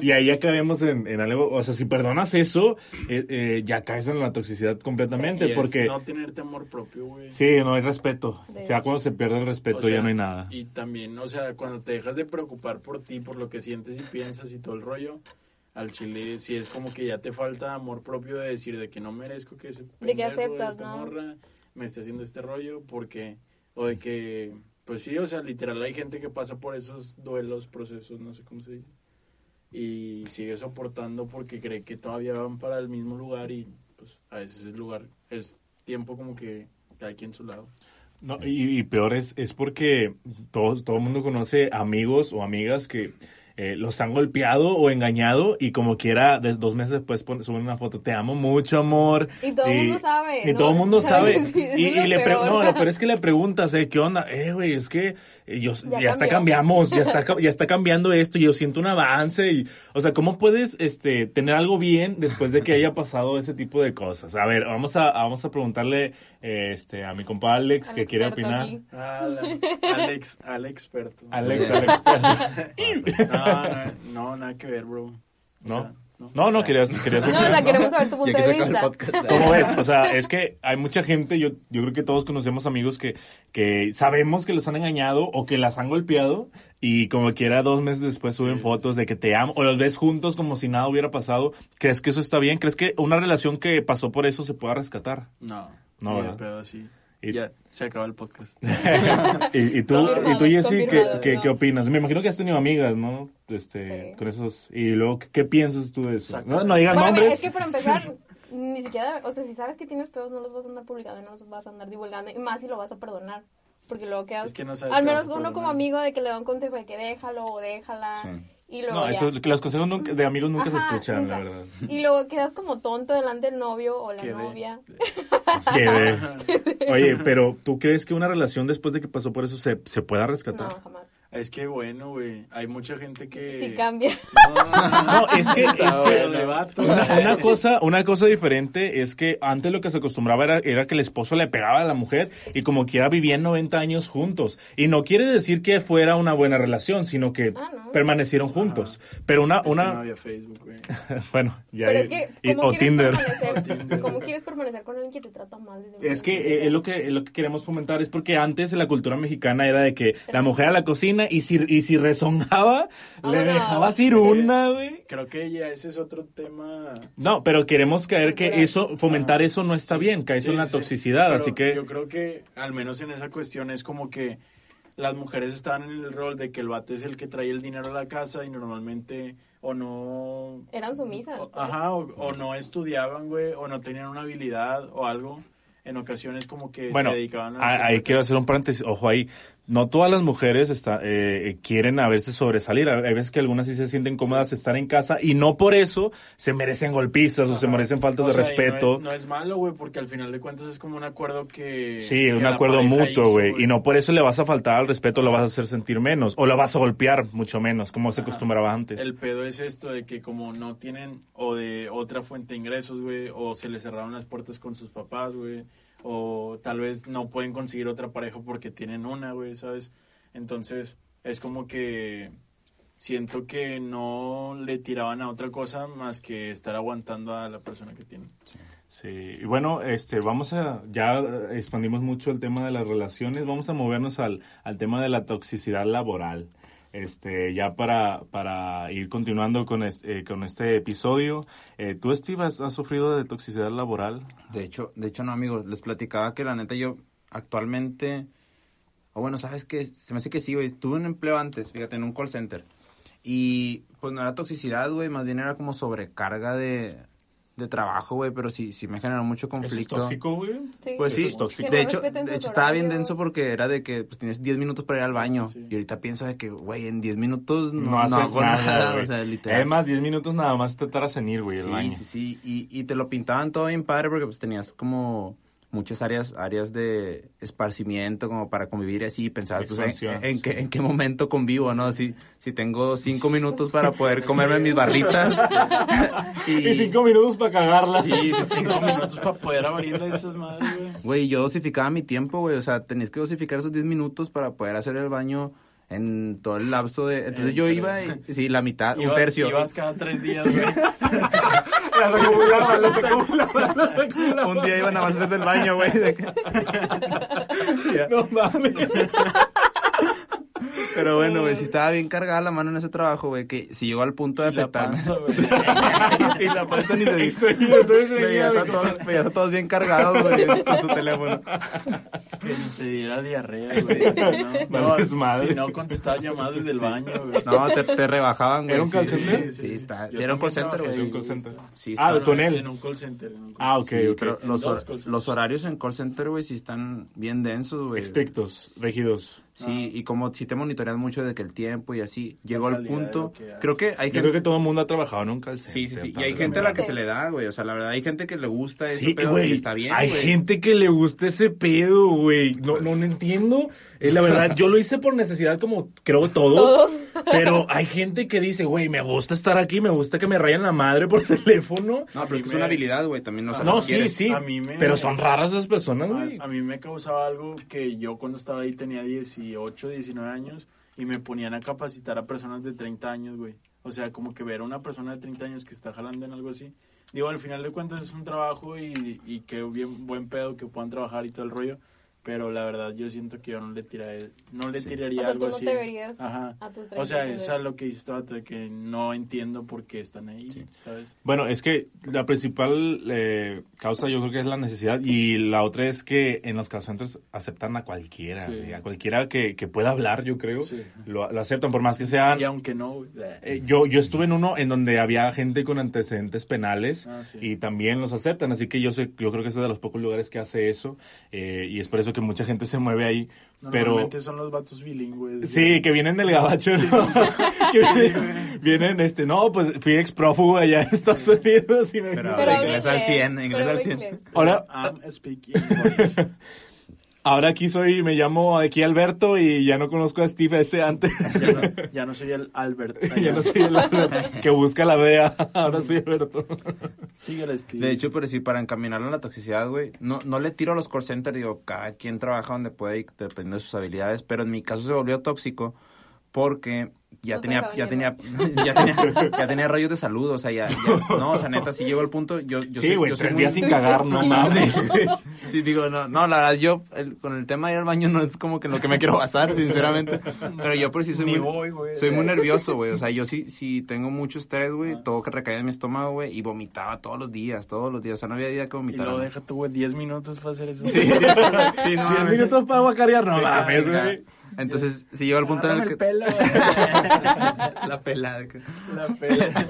Y ahí ya caemos en, en algo, o sea, si perdonas eso, eh, eh, ya caes en la toxicidad completamente,
Y es
porque
no tenerte amor propio, güey.
sí, no hay respeto.
De
O sea,
hecho.
cuando se pierde el respeto
O sea,
ya no hay nada.
Y también, o sea, cuando te dejas de preocupar por ti, por lo que sientes y piensas y todo el rollo, al chile sí es como que ya te falta amor propio de decir de que no merezco que ese
De que
pendejo
aceptas,
esta
¿no?
morra me esté haciendo este rollo porque o de que pues sí, o sea, literal hay gente que pasa por esos duelos, procesos, no sé cómo se dice. Y sigue soportando porque cree que todavía van para el mismo lugar y pues a veces el lugar es tiempo como que cada quien su lado.
No, y, y peor es, es porque todo, todo el mundo conoce amigos o amigas que eh, los han golpeado o engañado y como quiera, de- dos meses después pon- suben una foto, te amo mucho, amor.
Y todo el mundo sabe,
Y
¿no?
todo el mundo sabe. Y le
peor.
no, lo peor es que le preguntas, eh, ¿qué onda? Eh, güey, es que yo, ya,
Ya
está cambiamos, ya está, ya está cambiando esto y yo siento un avance y, o sea, ¿cómo puedes, este, tener algo bien después de que haya pasado ese tipo de cosas? A ver, vamos a, vamos a preguntarle, eh, este, a mi compa Alex,
Al
que quiere opinar.
aquí.
Ah, Alex, al experto.
Alex, al experto.
No, no, no, nada que ver, bro. O
¿No?
sea,
No, no, querías, querías
No, o
opinar,
sea,
¿no?
queremos saber tu punto de vista.
podcast.
¿Cómo ves? O sea, es que hay mucha gente, yo, yo creo que todos conocemos amigos que, que sabemos que los han engañado o que las han golpeado y como quiera dos meses después suben fotos de que te amo o los ves juntos como si nada hubiera pasado. ¿Crees que eso está bien? ¿Crees que una relación que pasó por eso se pueda rescatar?
No,
No, ¿verdad? Y-
Ya, se acaba el podcast.
y, y tú,
Confirmado,
y tú Jessy, ¿qué, qué,
no.
qué opinas? Me imagino que has tenido amigas, ¿no? Este,
Sí.
con esos, y luego, ¿qué, qué piensas tú de eso? No, no digas
Bueno, mira,
nombres.
es que para empezar, ni siquiera, o sea, si sabes que tienes pedos, no los vas a andar publicando, no los vas a andar divulgando, y más si lo vas a perdonar. Porque luego quedas.
Es que no sabes
al menos uno como amigo de que le da un consejo de que déjalo o déjala.
Sí.
Y luego.
No,
ya.
eso, que los consejos nunca- de amigos nunca se escuchan,
nunca.
la verdad.
Y luego quedas como tonto delante del novio o la
Quedé.
novia.
Quedé. Oye, pero ¿tú crees que una relación después de que pasó por eso se, se pueda
No,
rescatar?
jamás.
Es que bueno, güey, hay mucha gente que...
Si cambia.
No, es que, es que una, una cosa, una cosa diferente es que antes lo que se acostumbraba era, era que el esposo le pegaba a la mujer y como quiera vivían 90 años juntos. Y no quiere decir que fuera una buena relación, sino que
Ah, no.
permanecieron juntos. Pero una,
Es que
una,
no había Facebook, güey.
bueno, ya
Pero
hay-
es que,
y-
¿cómo
o Tinder.
permanecer, ¿cómo quieres permanecer con alguien que te trata mal desde
Es que eh, es lo que es lo que queremos fomentar es porque antes en la cultura mexicana era de que la mujer a la cocina y si y si rezongaba le
Vámonos.
dejabas ir una, güey.
Creo que ya ese es otro tema...
No, pero queremos caer que eso fomentar eso no está bien, caer
Sí,
en la toxicidad,
Pero
así que
Yo creo que, al menos en esa cuestión, es como que las mujeres están en el rol de que el vato es el que trae el dinero a la casa y normalmente o no...
Eran sumisas.
o- ajá, o, o no estudiaban, güey, o no tenían una habilidad o algo. En ocasiones como que
bueno,
se dedicaban a...
a- ahí quiero hacer un paréntesis, ojo ahí, no todas las mujeres está, eh, quieren a veces sobresalir, hay veces que algunas sí se sienten cómodas estar en casa y no por eso se merecen golpizas o se merecen faltas
O
de
no es-
respeto.
No es, malo, güey, porque al final de cuentas es como un acuerdo que...
Sí,
que
un acuerdo mutuo, güey. Y no por eso le vas a faltar al respeto, lo vas a hacer sentir menos. O lo vas a golpear mucho menos, como se acostumbraba antes.
El pedo es esto de que como no tienen o de otra fuente de ingresos, güey, o se les cerraron las puertas con sus papás, güey, o tal vez no pueden conseguir otra pareja porque tienen una, güey, ¿sabes? Entonces, es como que siento que no le tiraban a otra cosa más que estar aguantando a la persona que tienen.
Sí, y bueno, este, vamos a, ya expandimos mucho el tema de las relaciones, vamos a movernos al, al tema de la toxicidad laboral. Este, ya para, para ir continuando con este, eh, con este episodio, eh, ¿tú, Steve, has, has sufrido de toxicidad laboral?
De hecho, de hecho no, amigos, les platicaba que la neta yo actualmente, o bueno, sabes que se me hace que sí, güey, tuve un empleo antes, fíjate, en un call center. Y pues no era toxicidad, güey, más bien era como sobrecarga de, de trabajo, güey, pero sí, sí me generó mucho
¿Eso es
conflicto.
tóxico, güey?
Sí.
Pues
Eso
sí,
es tóxico.
De hecho, de hecho estaba bien denso porque era de que pues tienes 10 minutos para ir al baño
Sí.
y ahorita pienso de que, güey, en 10 minutos no,
No,
no
haces
hago
nada,
nada, o sea, literal.
Además, 10 minutos nada más te tardas en ir, güey, al
Sí,
baño.
sí, sí, y, y te lo pintaban todo bien padre porque pues tenías como muchas áreas áreas de esparcimiento como para convivir así pensar pues, en, en qué, en qué momento convivo, ¿no? Si, si tengo cinco minutos para poder comerme mis barritas y,
Y cinco minutos para cagarla.
Sí.
Cinco minutos para poder abrirle esas madres, güey.
Güey, yo dosificaba mi tiempo, güey. O sea, tenías que dosificar esos 10 minutos para poder hacer el baño en todo el lapso de... Entonces yo
Entre-
iba, y, sí, la mitad, un
Ibas-
tercio.
Ibas cada tres días, güey.
Las acumulaban, las acumulaban, las acumulaban.
Un día iba más a hacer del baño, güey.
No mames.
Pero bueno, güey, si estaba bien cargada la mano en ese trabajo, güey, que si llegó al punto de
Y la
afectarme. y la panza ni se dice. Veías a todos, veías a todos bien cargados, güey, con su teléfono.
Que ni te diera diarrea, güey. No,
Vales madre.
Si no contestabas llamadas desde el baño, güey.
No, te, te rebajaban, güey.
¿Era un
sí,
call
sí,
center?
Sí, sí, está.
Yo
Era un call center, güey.
Es un call center.
Sí,
Ah, con él.
En un call center.
Ah, ok, ok.
pero los horarios en call center, güey, sí están bien densos, güey.
Estrictos, rígidos.
Sí, y como si te monitorean mucho de que el tiempo y así, llegó al punto.
que.
Creo que hay
Yo
gente.
creo que todo el mundo ha trabajado en un call
Sí, sí, sí. Y hay gente a la que se le da, güey. O sea, la verdad, hay gente que le gusta ese
Sí,
pedo
güey.
y está bien,
Hay gente que le gusta ese pedo, güey. No, no, no entiendo. Eh, la verdad, yo lo hice por necesidad, como creo todos.
Todos.
Pero hay gente que dice, güey, me gusta estar aquí, me gusta que me rayan la madre por teléfono.
No, pero es que es una habilidad, güey. También no,
No, sí, sí.
A mí me-
Pero son raras esas personas, güey.
A, a mí me causaba algo que yo cuando estaba ahí tenía 18, 19 años y me ponían a capacitar a personas de 30 años, güey. O sea, como que ver a una persona de 30 años que está jalando en algo así. Digo, al final de cuentas es un trabajo y, y que bien buen pedo que puedan trabajar y todo el rollo. Pero la verdad yo siento que yo no le tiraría, no le tiraría
O sea,
algo
tú no
así.
te verías
Ajá.
a tus
O sea,
30
es a lo que dice este de que no entiendo por qué están ahí, ¿sabes?
Bueno, es que la principal eh, causa yo creo que es la necesidad y la otra es que en los call centers aceptan a cualquiera,
Sí.
a cualquiera que, que pueda hablar, yo creo,
Sí.
lo, lo aceptan por más que sean...
Y aunque no,
Eh, yo, yo estuve en uno en donde había gente con antecedentes penales
Ah, sí.
y también los aceptan, así que yo sé, yo creo que es de los pocos lugares que hace eso eh, y es por eso que mucha gente se mueve ahí, pero
normalmente son los vatos bilingües.
sí, que vienen del gabacho, ¿no? que vienen, vienen, este, no, pues fui ex prófugo allá en Estados Unidos y me-
Pero-
Pero
inglés al
inglés,
100, inglés
pero
al
habla
100.
inglés.
Ahora,
I'm speaking English.
ahora aquí soy, me llamo aquí Alberto y ya no conozco a Steve ese antes.
Ya no, ya no soy el Albert.
ya no soy el Alberto que busca la DEA, ahora soy Alberto.
Síguele, Steve.
De hecho, pero sí, para encaminarlo a la toxicidad, güey, no, no le tiro a los call centers, digo, cada quien trabaja donde puede y dependiendo de sus habilidades, pero en mi caso se volvió tóxico porque ya
No
tenía, ya
en
tenía, ya tenía, ya tenía rollos de salud, o sea, ya, ya- no, o sea, neta, sí llegó el punto, yo, yo
sí,
soy-
güey,
muy-
sin cagar, no mames.
Sí, digo, no, no, la verdad, yo, el- con el tema de ir al baño no es como que en lo que me quiero basar, sinceramente, pero yo por sí soy
Ni
muy,
voy, güey.
soy muy nervioso, güey, o sea, yo sí, sí tengo mucho estrés, güey, todo que recae en mi estómago, güey, y vomitaba todos los días, todos los días, o sea, no había día que
Y
vomitara.
luego deja tú, güey, 10 minutos para hacer eso.
Sí, sí, no
Diez
mames.
minutos para guacarear, no mames, güey.
Entonces, sí llegó el punto en el que...
el pelo.
La pelada. de que-
La pela.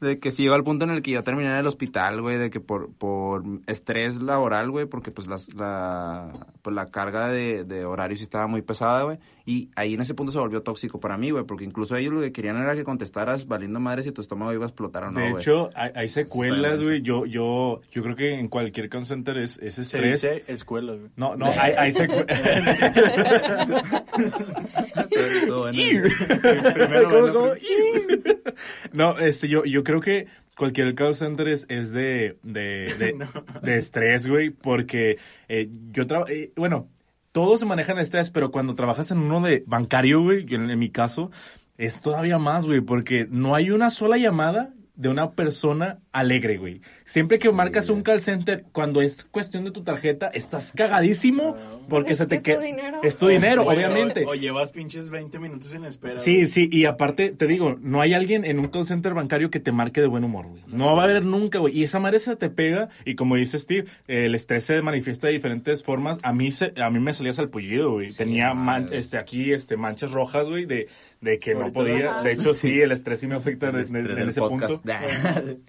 De que sí llegó al punto en el que yo terminé en el hospital, güey, de que por, por estrés laboral, güey, porque pues las, la, pues la carga de, de horario sí estaba muy pesada, güey, y ahí en ese punto se volvió tóxico para mí, güey, porque incluso ellos lo que querían era que contestaras valiendo madre si tu estómago iba a explotar o no,
De hecho, hay, hay secuelas, güey. Yo, yo, yo creo que en cualquier call center es, es
Se
estrés.
dice escuelas, güey.
No, no, hay, hay secuelas. No, este, yo, yo creo que cualquier call center es, es de, de, de, de estrés, güey, porque eh, yo trabajo, bueno, todos se manejan estrés, pero cuando trabajas en uno de bancario, güey, en, en mi caso, es todavía más, güey, porque no hay una sola llamada de una persona alegre, güey. Siempre que marcas un call center, cuando es cuestión de tu tarjeta, estás cagadísimo porque
Es
se te
que es tu
queda...
dinero.
Es tu dinero,
O-
obviamente.
O, o llevas pinches 20 minutos en espera.
Sí,
güey.
sí, y aparte, te digo, no hay alguien en un call center bancario que te marque de buen humor, güey. No va a haber nunca, güey. Y esa madre se te pega, y como dice Steve, eh, el estrés se manifiesta de diferentes formas. A mí se, a mí me salía salpullido, güey. Tenía man- este, aquí este, manchas rojas, güey, de, de que no podía. De hecho, sí, el estrés sí me afecta en,
El
en- en ese
podcast.
punto.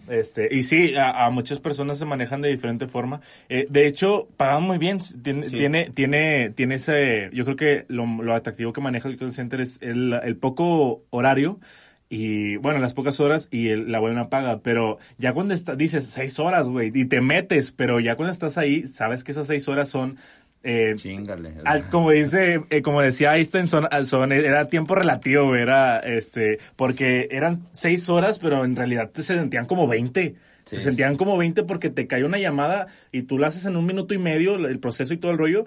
Este, y sí, a, a muchas personas se manejan de diferente forma. Eh, de hecho, pagan muy bien. Tiene,
Sí.
tiene, tiene, tiene ese, yo creo que lo, lo atractivo que maneja el call center es el, el poco horario y bueno, las pocas horas y el- la buena paga, pero ya cuando está, dices seis horas, güey, y te metes, pero ya cuando estás ahí, sabes que esas seis horas son, eh,
Chingale.
al- como dice, eh, como decía Einstein, son, son- era tiempo relativo, era, este, porque eran seis horas, pero en realidad te se sentían como 20. Se
Sí.
sentían como 20 porque te cayó una llamada y tú la haces en un minuto y medio, el proceso y todo el rollo,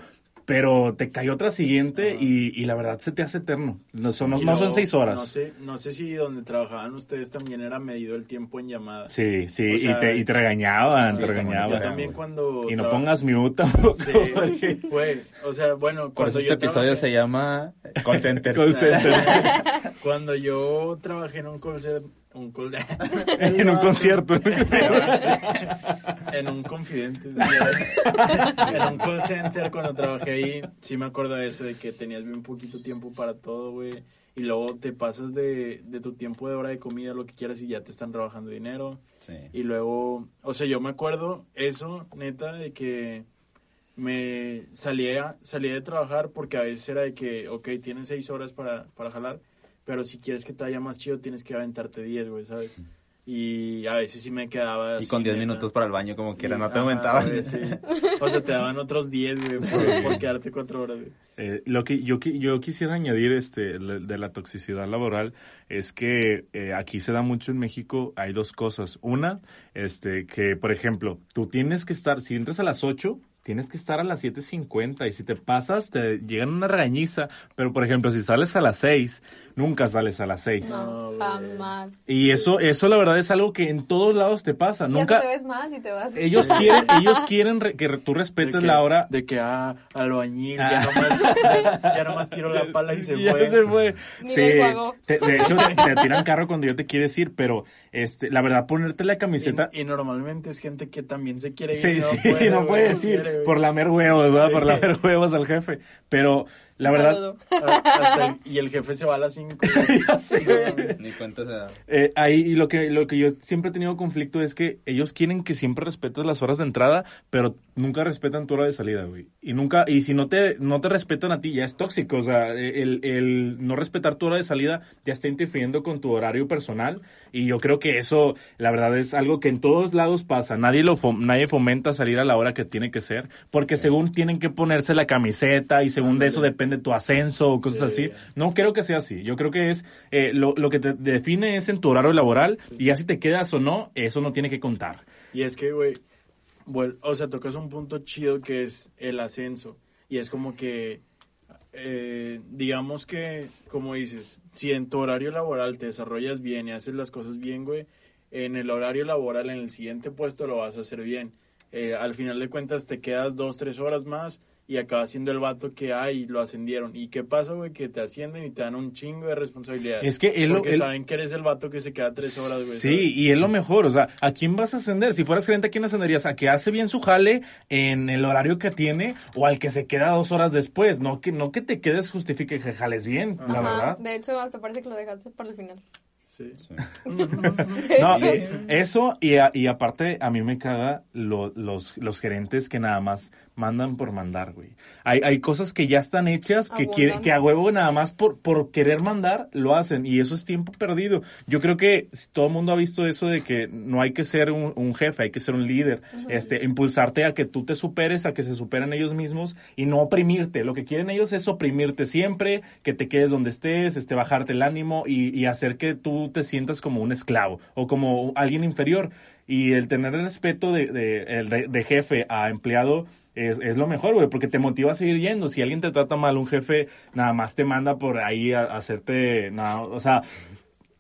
pero te cayó otra siguiente y, y la verdad se te hace eterno. No son, no, son seis horas.
No sé, no sé si donde trabajaban ustedes también era medido el tiempo en llamadas.
Sí, sí,
O sea,
y, te, y te regañaban,
sí,
te regañaban.
Yo también cuando...
Y no pongas mute tampoco.
Sí, güey, o sea, bueno,
Por
cuando
eso este
yo
episodio se
trabajé-
llama Call Center.
Call center.
Cuando yo trabajé en un call center, un
en un concierto.
en un confidente, en un call center cuando trabajé ahí, sí me acuerdo de eso, de que tenías bien poquito tiempo para todo, güey, y luego te pasas de, de tu tiempo de hora de comida, lo que quieras, y ya te están trabajando dinero,
Sí.
y luego, o sea, yo me acuerdo eso, neta, de que me salía, salía de trabajar porque a veces era de que, ok, tienes seis horas para, para jalar, pero si quieres que te vaya más chido tienes que aventarte diez, güey, ¿sabes? Y a veces sí me quedaba
Y con 10
neta.
minutos para el baño como quiera, no te aumentaban.
güey, sí. O sea, te daban otros 10, güey, por, por quedarte cuatro horas, güey.
Eh, lo que yo, yo quisiera añadir este de la toxicidad laboral es que eh, aquí se da mucho en México, hay dos cosas. Una, este que por ejemplo, tú tienes que estar, si entras a las 8, tienes que estar a las 7.50 y si te pasas te llegan una regañiza, pero por ejemplo, si sales a las 6, nunca sales a las 6.
No,
jamás.
Y eso eso la verdad es algo que en todos lados te pasa.
Ya
Nunca
te ves más y te vas.
ellos quieren ellos quieren re- que tú respetes
que-
la hora
De que, ah, albañil,
Ah.
ya, nomás, ya, ya nomás tiro la pala y se
Ya
fue.
se fue.
Ni
Sí, te- de hecho, te, te tiran carro cuando yo te quieres ir, pero este, la verdad, ponerte la camiseta.
Y, y normalmente es gente que también se quiere ir.
Sí,
y no
sí,
puede,
no puede decir
quiere,
por lamer huevos, ¿verdad? Por lamer huevos al jefe. Pero la verdad,
hasta el- y el jefe se va a las 5.
Ya sé, güey.
Ni cuenta se da.
Eh, ahí y lo que lo que yo siempre he tenido conflicto es que ellos quieren que siempre respetes las horas de entrada, pero nunca respetan tu hora de salida, güey. Y nunca y si no te no te respetan a ti ya es tóxico, o sea, el, el no respetar tu hora de salida ya está interfiriendo con tu horario personal y yo creo que eso la verdad es algo que en todos lados pasa. Nadie lo fom- nadie fomenta salir a la hora que tiene que ser, porque según tienen que ponerse la camiseta y según de eso depende tu ascenso o cosas
Sí.
así. No creo que sea así. Yo creo que es eh, lo, lo que te define es en tu horario laboral y ya si te quedas o no, eso no tiene que contar.
Y es que, güey, bueno, o sea, tocas un punto chido que es el ascenso. Y es como que, eh, digamos que, como dices, si en tu horario laboral te desarrollas bien y haces las cosas bien, güey, en el horario laboral, en el siguiente puesto lo vas a hacer bien. Eh, al final de cuentas te quedas dos, tres horas más y acabas siendo el vato que hay, lo ascendieron. ¿Y qué pasa, güey? Que te ascienden y te dan un chingo de responsabilidades.
Es que él lo-
Porque
él-
saben que eres el vato que se queda tres horas, güey.
Sí,
¿sabes?
y es lo mejor, o sea, ¿a quién vas a ascender? Si fueras gerente, ¿a quién ascenderías? ¿A que hace bien su jale en el horario que tiene o al que se queda dos horas después? No que, no que te quedes justifique que jales bien, la verdad.
De hecho, hasta parece que lo dejaste para el final.
Sí.
No,
Sí.
eso y, a- y aparte a mí me caga lo- los, los gerentes que nada más mandan por mandar, güey. Hay, hay cosas que ya están hechas que, quiere- que a huevo nada más por, por querer mandar lo hacen y eso es tiempo perdido. Yo creo que todo el mundo ha visto eso de que no hay que ser un, un jefe, hay que ser un líder, este, impulsarte a que tú te superes, a que se superen ellos mismos y no oprimirte. Lo que quieren ellos es oprimirte siempre, que te quedes donde estés, este, bajarte el ánimo y, y hacer que tú te sientas como un esclavo o como alguien inferior. Y el tener el respeto de, de, de- de jefe a empleado es, es lo mejor, güey, porque te motiva a seguir yendo. Si alguien te trata mal, un jefe nada más te manda por ahí a, hacerte, nada, o sea,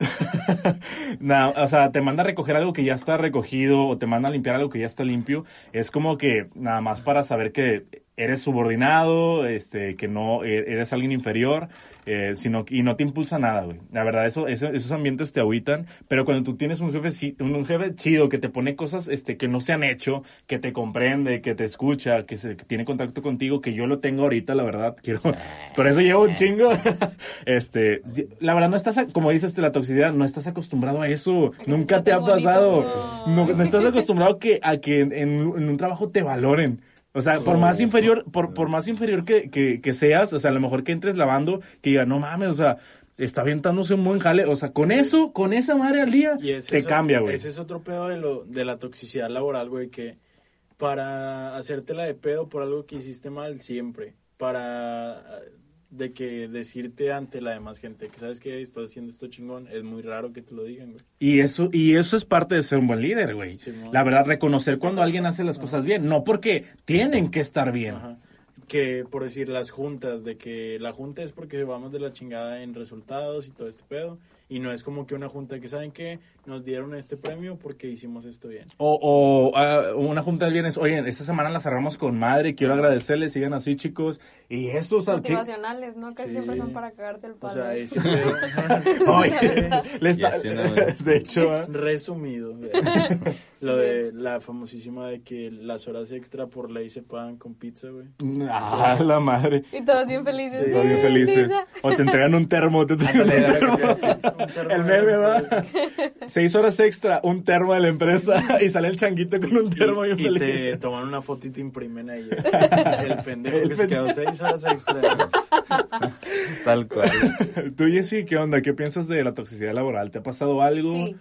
no, o sea, te manda a recoger algo que ya está recogido o te manda a limpiar algo que ya está limpio. Es como que nada más para saber que eres subordinado, este, que no e- eres alguien inferior, eh, sino y no te impulsa nada, güey. La verdad, eso, eso- esos ambientes te agüitan, pero cuando tú tienes un jefe, un, un jefe chido que te pone cosas, este, que no se han hecho, que te comprende, que te escucha, que, se, que tiene contacto contigo, que yo lo tengo ahorita, la verdad, quiero, por eso llevo un chingo, este, la verdad no estás, a- como dices, la toxicidad, no estás acostumbrado a eso, nunca te ha
bonito.
pasado, no, no estás acostumbrado que, a que en, en un trabajo te valoren. O sea, por más inferior, por, por más inferior que, que, que seas, o sea, a lo mejor que entres lavando, que diga, no mames, o sea, está aventándose un buen jale. O sea, con eso, con esa madre al día, te cambia, güey.
Ese es otro pedo de, lo, de la toxicidad laboral, güey, que para hacértela de pedo por algo que hiciste mal, siempre. Para de que decirte ante la demás gente que sabes que estás haciendo esto chingón, es muy raro que te lo digan, güey.
Y eso, y eso es parte de ser un buen líder, güey. La verdad, reconocer cuando alguien hace las cosas bien. No porque tienen que estar bien.
Ajá. Que, por decir, las juntas, de que la junta es porque vamos de la chingada en resultados y todo este pedo. Y no es como que una junta que, ¿saben que Nos dieron este premio porque hicimos esto bien.
O, o ah, una junta de bienes, oye, esta semana la cerramos con madre, quiero agradecerles, sigan así, chicos. Y o sea, ¿qué?
Motivacionales, ¿no? Que
Sí.
siempre son para cagarte el
O
palo.
sea, ese pedo.
Oye, le está- de hecho, ah,
Resumido. Lo de la famosísima de que las horas extra por ley se pagan con pizza, güey.
ah, la madre.
Y todos bien felices.
Sí.
Todos bien felices.
pizza.
O te entregan un termo, te entregan un termo. El meme va. Seis horas extra, un termo de la empresa y sale el changuito con un termo
Y, y
feliz.
te toman una foto y te imprimen ahí. El pendejo
El
que se quedó seis horas extra.
Tal cual.
Tú, Jessy, ¿qué onda? ¿Qué piensas de la toxicidad laboral? ¿Te ha pasado algo?
Sí.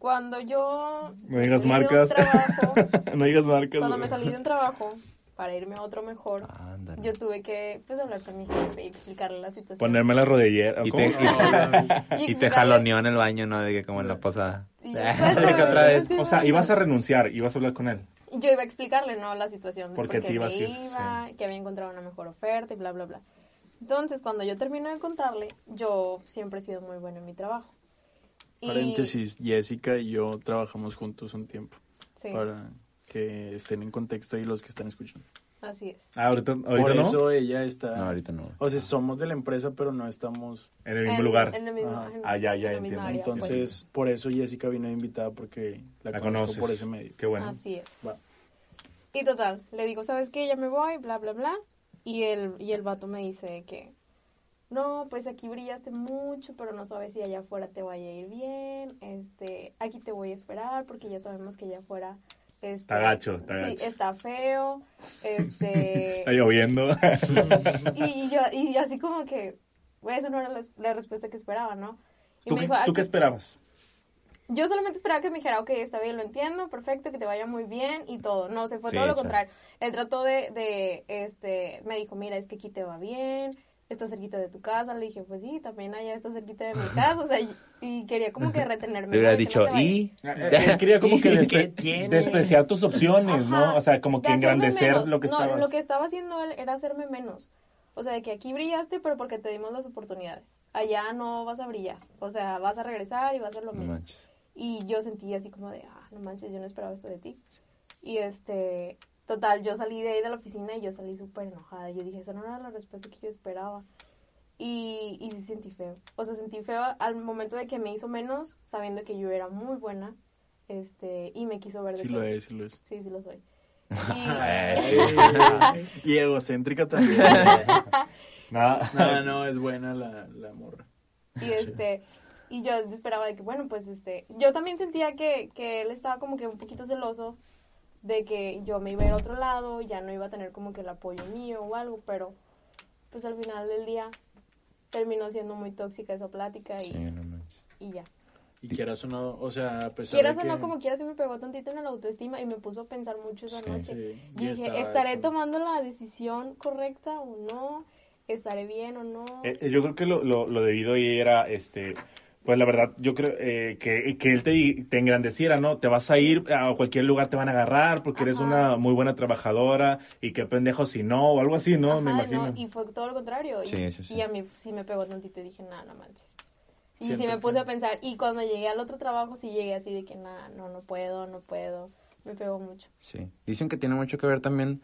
Cuando yo...
No digas marcas.
trabajo,
no digas marcas.
cuando me salí de un trabajo para irme a otro mejor,
Ándale.
yo tuve que pues, hablar con mi jefe y explicarle la situación.
Ponerme la rodillera.
Y te, y,
Y
y te jaloneó en el baño, ¿no? De que como en la posada.
Sí,
que otra vez.
Sí,
O sea, ibas a renunciar, ibas a hablar con él.
Yo iba a explicarle, ¿no? La situación.
Porque te ibas a
me
ir,
iba, que había encontrado una mejor oferta y bla, bla, bla. Entonces, cuando yo termino de contarle, yo siempre he sido muy buena en mi trabajo. Y-
Paréntesis, Jessica y yo trabajamos juntos un tiempo.
Sí,
Para que estén en contexto ahí los que están escuchando.
así es.
Ah, ahorita, ahorita
Por
no.
eso ella está...
No, ahorita no.
O sea, somos de la empresa, pero no estamos...
En el mismo
En-
lugar.
En el mismo, en-
Ah, ya, ya,
en
entiendo.
área, pues.
Entonces, por eso Jessica vino invitada porque la,
la
conozco
conoces.
por ese medio.
Qué bueno.
Así es.
Va.
Y total, le digo, ¿sabes qué? Ya me voy, bla, bla, bla. Y el, y el vato me dice que, no, pues aquí brillaste mucho, pero no sabes si allá afuera te vaya a ir bien. Este, aquí te voy a esperar porque ya sabemos que allá afuera... Este,
Está gacho, está
sí, está feo. Este,
Está lloviendo.
y, y yo, y así como que, güey, esa no era la, la respuesta que esperaba, ¿no? Y
¿Tú,
me
qué,
dijo,
tú
"Aquí-
qué esperabas?
yo solamente esperaba que me dijera, ok, está bien, lo entiendo, perfecto, que te vaya muy bien y todo. No, se fue
Sí,
todo lo contrario. Él trató de, de, este, me dijo, mira, es que aquí te va bien, está cerquita de tu casa. Le dije, pues sí, también allá está cerquita de mi casa, o sea, y, quería como que retenerme.
Le hubiera
¿no?
Dicho,
no
y...
Quería como que
¿Qué
despe- despreciar tus opciones, ¿no?
Ajá,
O sea, como que engrandecer
menos.
lo que
no,
estabas.
lo que estaba haciendo él era hacerme menos. O sea, de que aquí brillaste, pero porque te dimos las oportunidades. Allá no vas a brillar. O sea, vas a regresar y vas a hacer lo
No
mismo.
manches.
Y yo sentí así como de, ah, no manches, yo no esperaba esto de ti. Y este, total, yo salí de ahí de la oficina y yo salí súper enojada. Yo dije, esa no era la respuesta que yo esperaba. Y, y sí sentí feo. O sea, sentí feo al momento de que me hizo menos, sabiendo que yo era muy buena. Este, y me quiso ver de
Sí
que-
lo es, sí lo es.
Sí, sí lo soy.
y egocéntrica también.
Nada.
No, no, es buena la, la morra.
Y, y este, y yo esperaba de que, bueno, pues este, yo también sentía que, que él estaba como que un poquito celoso de que yo me iba a ir a otro lado, ya no iba a tener como que el apoyo mío o algo, pero pues al final del día terminó siendo muy tóxica esa plática y,
Sí, no
y ya.
Y quieras o no, o sea, a pesar
Quieras
de
o
que...
no, como quiera, se me pegó tantito en la autoestima y me puso a pensar mucho esa
Sí.
noche.
Sí, y
Dije, ¿estaré
hecho.
tomando la decisión correcta o no? ¿Estaré bien o no?
Eh, eh, yo creo que lo, lo, lo debido ahí era, este, pues la verdad, yo creo eh, que, que él te, di- te engrandeciera, ¿no? Te vas a ir a cualquier lugar, te van a agarrar porque eres una muy buena trabajadora y qué pendejo si no, o algo así, ¿no? Me imagino.
no, y fue todo lo contrario. Y,
Sí, sí, sí.
y a mí sí me pegó tantito y dije, nada, no manches. Y
Siento
sí me
que-
puse a pensar. Y cuando llegué al otro trabajo, sí llegué así de que, nada, no, no puedo, no puedo. Me pegó mucho.
Sí. Dicen que tiene mucho que ver también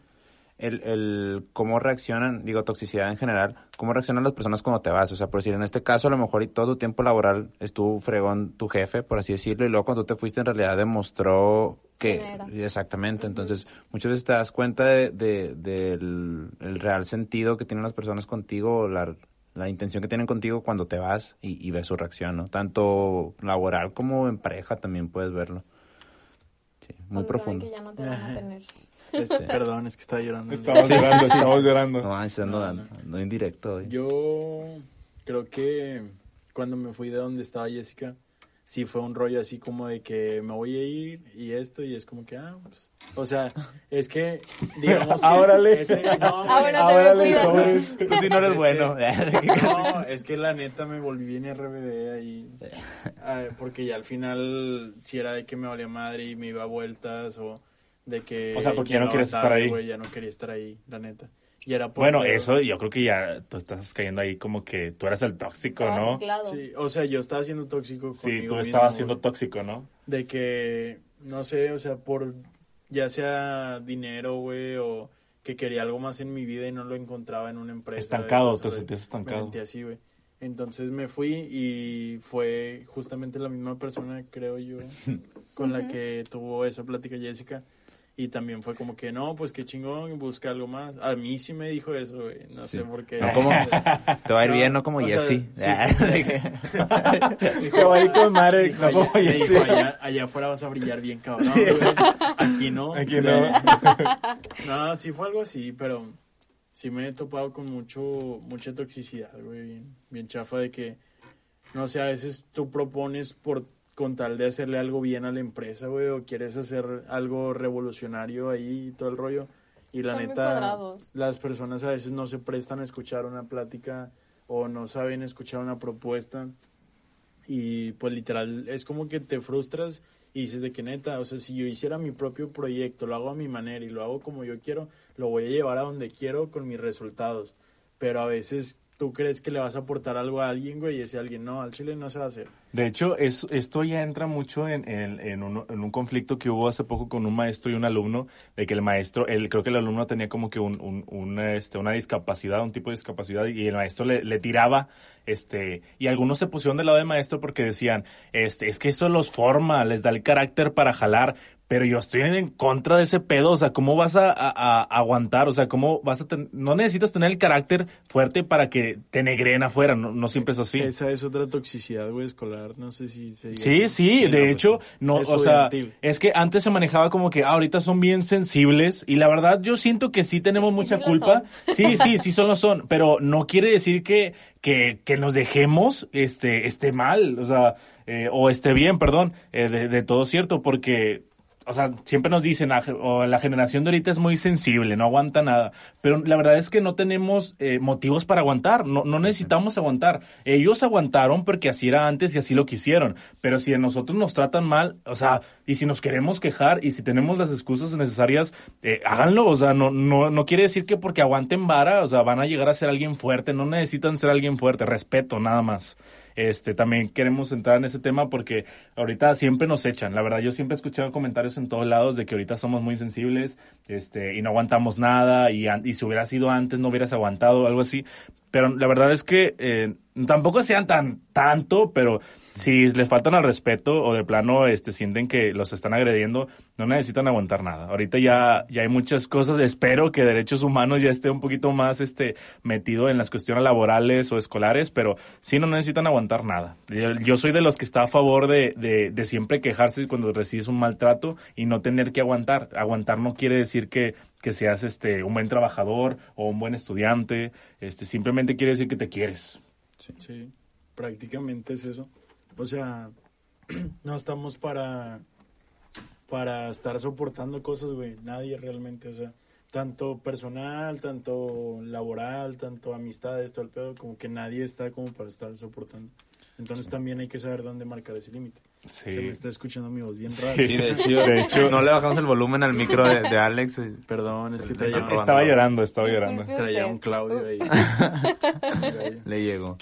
el, el cómo reaccionan, digo, toxicidad en general, cómo reaccionan las personas cuando te vas. O sea, por decir, en este caso, a lo mejor y todo tu tiempo laboral estuvo fregón tu jefe, por así decirlo, y luego cuando tú te fuiste en realidad demostró que... Exactamente. Entonces, muchas veces te das cuenta de, de- del el real sentido que tienen las personas contigo, la, la intención que tienen contigo cuando te vas y, y ves su reacción, ¿no? Tanto laboral como en pareja también puedes verlo. Sí, muy
Cuando saben
profundo.
que ya no te van a tener.
Es- Perdón, es que estaba llorando.
Estamos llorando, estamos llorando.
No, manches, ando,
No,
ando indirecto hoy.
Yo creo que cuando me fui de donde estaba Jessica, sí fue un rollo así como de que me voy a ir y esto, y es como que, ah, pues, o sea, es que, digamos que...
Árale.
ese- no, güey,
Ahora te
Ahora
me
le
cuidas.
sobres.
Tú sí no eres
Es
bueno.
No, es que la neta me volví bien RBD ahí. Ah, Porque ya al final, si era de que me valía madre y me iba a vueltas o de que.
O sea, porque ya no querías estar ahí.
güey, ya no quería estar ahí, la neta. Y era por
Bueno, eso yo creo que ya tú estás cayendo ahí como que tú eras el tóxico, ¿no?
ciclado.
Sí, o sea, yo estaba siendo tóxico
Sí, tú
mismo,
estabas siendo
güey.
tóxico, ¿no?
De que, no sé, o sea, por ya sea dinero, güey, o que quería algo más en mi vida y no lo encontraba en una empresa.
Estancado,
güey,
te sentías estancado.
Me sentía así, güey. Entonces me fui y fue justamente la misma persona, creo yo, con la que tuvo esa plática Jessica. Y también fue como que, no, pues qué chingón, busca algo más. A mí sí me dijo eso, güey. No
Sí.
sé por qué.
No como- Te va a ir
No,
bien, no como Jesse.
sí.
Te va a ir con madre,
Dijo,
no como
allá,
Jesse.
dijo, allá, allá afuera vas a brillar bien, cabrón, güey. Aquí no.
Aquí
Sí.
no.
No, sí fue algo así, pero sí me he topado con mucho, mucha toxicidad, güey. Bien, bien chafa de que, no sé, a veces tú propones por con tal de hacerle algo bien a la empresa, güey, o quieres hacer algo revolucionario ahí y todo el rollo. Y la neta, las personas a veces no se prestan a escuchar una plática o no saben escuchar una propuesta. Y pues literal, es como que te frustras y dices de que neta, o sea, si yo hiciera mi propio proyecto, lo hago a mi manera y lo hago como yo quiero, lo voy a llevar a donde quiero con mis resultados. Pero a veces tú crees que le vas a aportar algo a alguien, güey, y ese alguien no, al chile no se va a hacer.
De hecho, es, esto ya entra mucho en, en, un, en un conflicto que hubo hace poco con un maestro y un alumno, de que el maestro, el, creo que el alumno tenía como que un, un, un, este, una discapacidad, un tipo de discapacidad, y el maestro le, le tiraba, este, y algunos se pusieron del lado del maestro porque decían, este, es que eso los forma, les da el carácter para jalar, pero yo estoy en contra de ese pedo, o sea, ¿cómo vas a, a- a aguantar? O sea, ¿cómo vas a tener, no necesitas tener el carácter fuerte para que te negreen afuera, no, no siempre es así.
Esa es otra toxicidad, güey, escolar, no sé si se diga
Sí,
así.
sí, de
pues,
hecho, no, o sea, es que antes se manejaba como que ah, ahorita son bien sensibles y la verdad yo siento que sí tenemos mucha
sí
culpa. Sí, sí, sí son lo son, pero no quiere decir que, que, que nos dejemos este, esté mal, o sea, eh, o esté bien, perdón, eh, de, de todo cierto, porque o sea, siempre nos dicen, "Ah, o la generación de ahorita es muy sensible, no aguanta nada. Pero la verdad es que no tenemos eh, motivos para aguantar, no, no necesitamos aguantar. Ellos aguantaron porque así era antes y así lo quisieron. Pero si a nosotros nos tratan mal, o sea, y si nos queremos quejar y si tenemos las excusas necesarias, eh, háganlo. O sea, no, no, no quiere decir que porque aguanten vara, o sea, van a llegar a ser alguien fuerte. No necesitan ser alguien fuerte, respeto, nada más. Este, también queremos entrar en ese tema porque ahorita siempre nos echan. La verdad, yo siempre he escuchado comentarios en todos lados de que ahorita somos muy sensibles, este, y no aguantamos nada, y, y si hubiera sido antes no hubieras aguantado, algo así. Pero la verdad es que eh, tampoco sean tan tanto, pero si les faltan al respeto o de plano este sienten que los están agrediendo, no necesitan aguantar nada. Ahorita ya, ya hay muchas cosas. Espero que derechos humanos ya esté un poquito más este metido en las cuestiones laborales o escolares, pero sí no necesitan aguantar nada. Yo, soy de los que está a favor de, de, de siempre quejarse cuando recibes un maltrato y no tener que aguantar. Aguantar no quiere decir que, que seas este un buen trabajador o un buen estudiante. Este simplemente quiere decir que te quieres.
Sí, prácticamente es eso. O sea, no estamos para, para estar soportando cosas, güey. Nadie realmente, o sea, tanto personal, tanto laboral, tanto amistades, todo el pedo, como que nadie está como para estar soportando. Entonces también hay que saber dónde marcar ese límite.
Sí.
Se me está escuchando mi voz bien rara.
Sí, de hecho,
De hecho-
no le bajamos el volumen al micro de, de Alex. eh.
Perdón, es que
robando.
Estaba llorando, estaba llorando.
Traía un Claudio ahí.
Le llegó.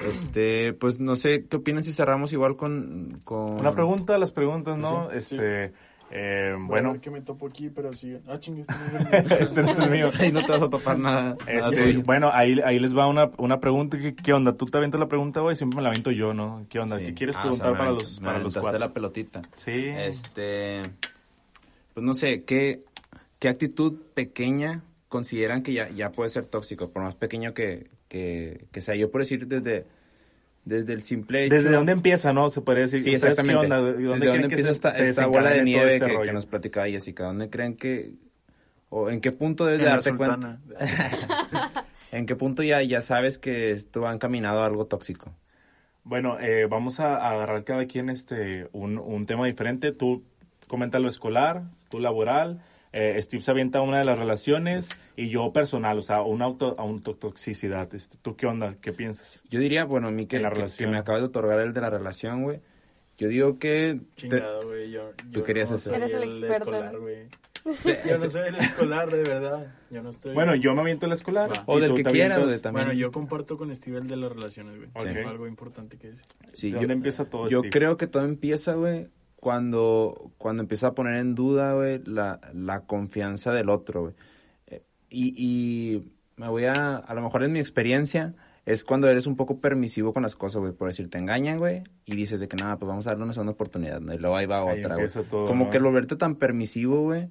Este, pues no sé, ¿qué opinan si cerramos igual con... con...
Una pregunta, las preguntas, ¿no?
Sí, sí.
este, eh,
Bueno,
bueno,
que me topo aquí, pero sí. Ah, chingue, este no es el mío.
este no es el mío.
Ahí no te vas a topar nada.
Este,
tuyo.
bueno, ahí, ahí les va una, una pregunta. ¿Qué, qué onda? ¿Tú te avientas la pregunta, güey? Siempre me la aviento yo, ¿no? ¿Qué onda?
Sí.
¿Qué quieres
Ah,
preguntar
o sea, me
para los,
me
para los cuatro?
la pelotita.
Sí.
Este, pues no sé, ¿qué, qué actitud pequeña consideran que ya, ya puede ser tóxico? Por más pequeño que, que, que sea. Yo por decir desde, desde el simple hecho...
¿Desde dónde empieza, no? Se podría decir.
Sí,
¿Ustedes
exactamente.
¿Qué onda? ¿De
¿Desde
dónde que
empieza
se-
esta,
se
esta bola de
todo
nieve
este
que, nos platicaba Jessica? ¿Dónde creen que... o en qué punto debes
En
de darte cuenta? ¿En qué punto ya, ya sabes que esto va encaminado a algo tóxico?
Bueno, eh, vamos a, a agarrar cada quien este un, un tema diferente. Tú comenta lo escolar, tú laboral, eh, Steve se avienta una de las relaciones y yo personal, o sea, una auto, autotoxicidad. Este, ¿Tú qué onda? ¿Qué piensas?
Yo diría, bueno, a mí que,
En la
que- que
relación.
me acabas de otorgar el de la relación, güey. Yo digo que...
Chingado, güey. Yo, yo
Tú querías
no
eso.
Eres el experto,
escolar,
¿no?
güey. Yo no soy el escolar, de verdad. Yo no estoy.
Bueno, yo me aviento la escolar.
Va.
O del que quieras, de también.
Bueno, yo comparto con Steve el de las relaciones, güey.
Ok.
Tengo algo importante que decir.
sí,
¿De
yo,
dónde empieza todo,
yo
Steve?
creo que todo empieza, güey, cuando, cuando empieza a poner en duda, güey, la, la confianza del otro, güey. Eh, Y, y me voy a, a lo mejor en mi experiencia, es cuando eres un poco permisivo con las cosas, güey. Por decir, te engañan, güey, y dices de que nada, pues vamos a darle una segunda oportunidad, ¿no? Y luego ahí va
Ahí
otra, güey.
todo,
Como
¿no?
que el volverte tan permisivo, güey,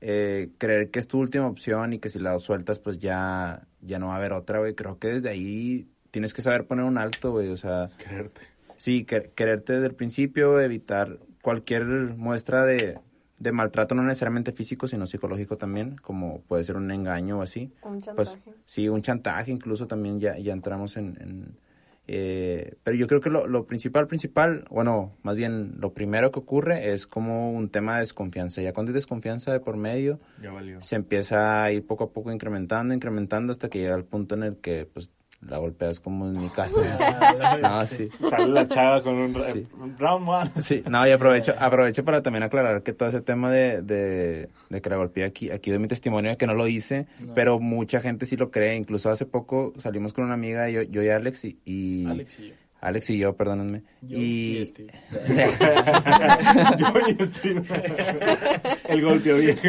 eh, creer que es tu última opción y que si la sueltas, pues ya, ya no va a haber otra, güey. Creo que desde ahí tienes que saber poner un alto, güey. O sea,
Creerte.
sí, que- quererte desde el principio, evitar cualquier muestra de, de maltrato, no necesariamente físico, sino psicológico también, como puede ser un engaño o así.
Un
Pues
chantaje.
sí, un chantaje incluso también ya, ya entramos en... en, eh, pero yo creo que lo, lo principal, principal, bueno, más bien lo primero que ocurre es como un tema de desconfianza. Ya cuando hay desconfianza de por medio,
Ya valió.
se empieza a ir poco a poco incrementando, incrementando hasta que llega el punto en el que pues la golpeas como en mi caso. no, sí.
Sale la chava con un,
Sí.
un round one.
Sí, no, y aprovecho, aprovecho para también aclarar que todo ese tema de, de, de que la golpeé aquí, aquí doy mi testimonio de que no lo hice,
No.
pero mucha gente sí lo cree. Incluso hace poco salimos con una amiga, yo, yo y Alex, y, y-
Alex y yo.
Alex y yo, perdónenme.
Yo
y,
y Steve.
Yo y Steve. El golpeo viejo.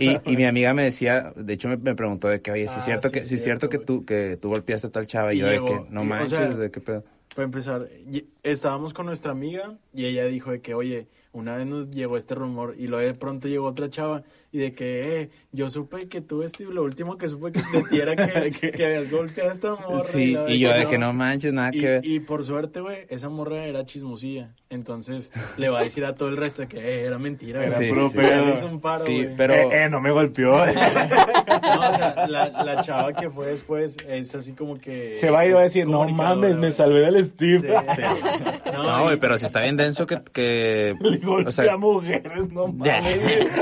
y, y mi amiga me decía, de hecho me, me preguntó de que, oye, si
Ah,
es cierto
sí
que, si es cierto que
cierto,
tú, que tú golpeaste a tal chava, y,
Y
yo de que, no
y, o
manches,
sea,
de qué pedo.
Para empezar, estábamos con nuestra amiga y ella dijo de que, oye, una vez nos llegó este rumor y luego de pronto llegó otra chava y de que, eh, yo supe que tú, Steve, lo último que supe que de ti era que, que habías golpeado a esta morra.
Sí,
la
y yo de que no manches, nada
Y,
que ver.
y por suerte, güey, esa morra era chismosilla. Entonces le va a decir a todo el resto que eh, era mentira.
Era
güey.
puro
sí.
hizo un paro,
Sí, pero-
Eh, eh, no me golpeó.
No, o sea, la, la chava que fue después es así como que...
Se va y va a decir, no mames, me salvé del Steve.
Sí, sí.
No, güey, pero si está bien denso que, que
Le golpea
o sea,
mujeres, no mames.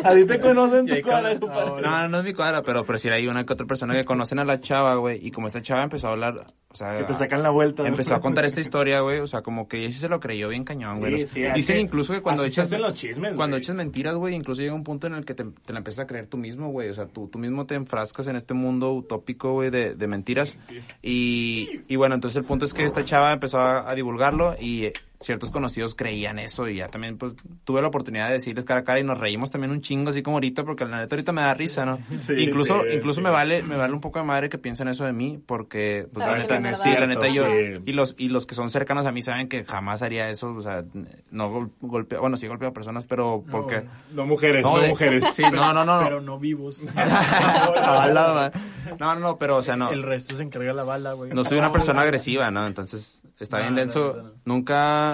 A ti te conocen Tu
No, no es mi cuadra, pero, pero si hay una que otra persona que conocen a la chava, güey, y como esta chava empezó a hablar, o sea,
Que te sacan la vuelta.
empezó a contar esta historia, güey, o sea, como que ella sí se lo creyó bien cañón, güey.
Sí, sí,
Dicen incluso que cuando echas,
hacen los chismes,
cuando echas mentiras, güey, incluso llega un punto en el que te, te la empiezas a creer tú mismo, güey, o sea, tú, tú mismo te enfrascas en este mundo utópico, güey, de, de mentiras. Y, y bueno, entonces el punto es que esta chava empezó a, a divulgarlo y ciertos conocidos creían eso y ya también pues tuve la oportunidad de decirles cara a cara y nos reímos también un chingo así como ahorita porque la neta ahorita me da risa, ¿no?
Sí,
incluso
sí,
incluso
sí.
me vale me vale un poco de madre que piensen eso de mí porque pues, la neta la neta yo
Sí.
y los y los que son cercanos a mí saben que jamás haría eso, o sea, no gol- golpeo, bueno, sí golpeo a personas, pero porque
No mujeres, no,
de-
mujeres.
Sí, no, no, no.
Pero no vivos.
Bala, no, no, no, pero o sea, no.
El resto se encarga la bala, güey.
No soy una persona agresiva, ¿no? Entonces, está
No,
bien
no,
denso.
no,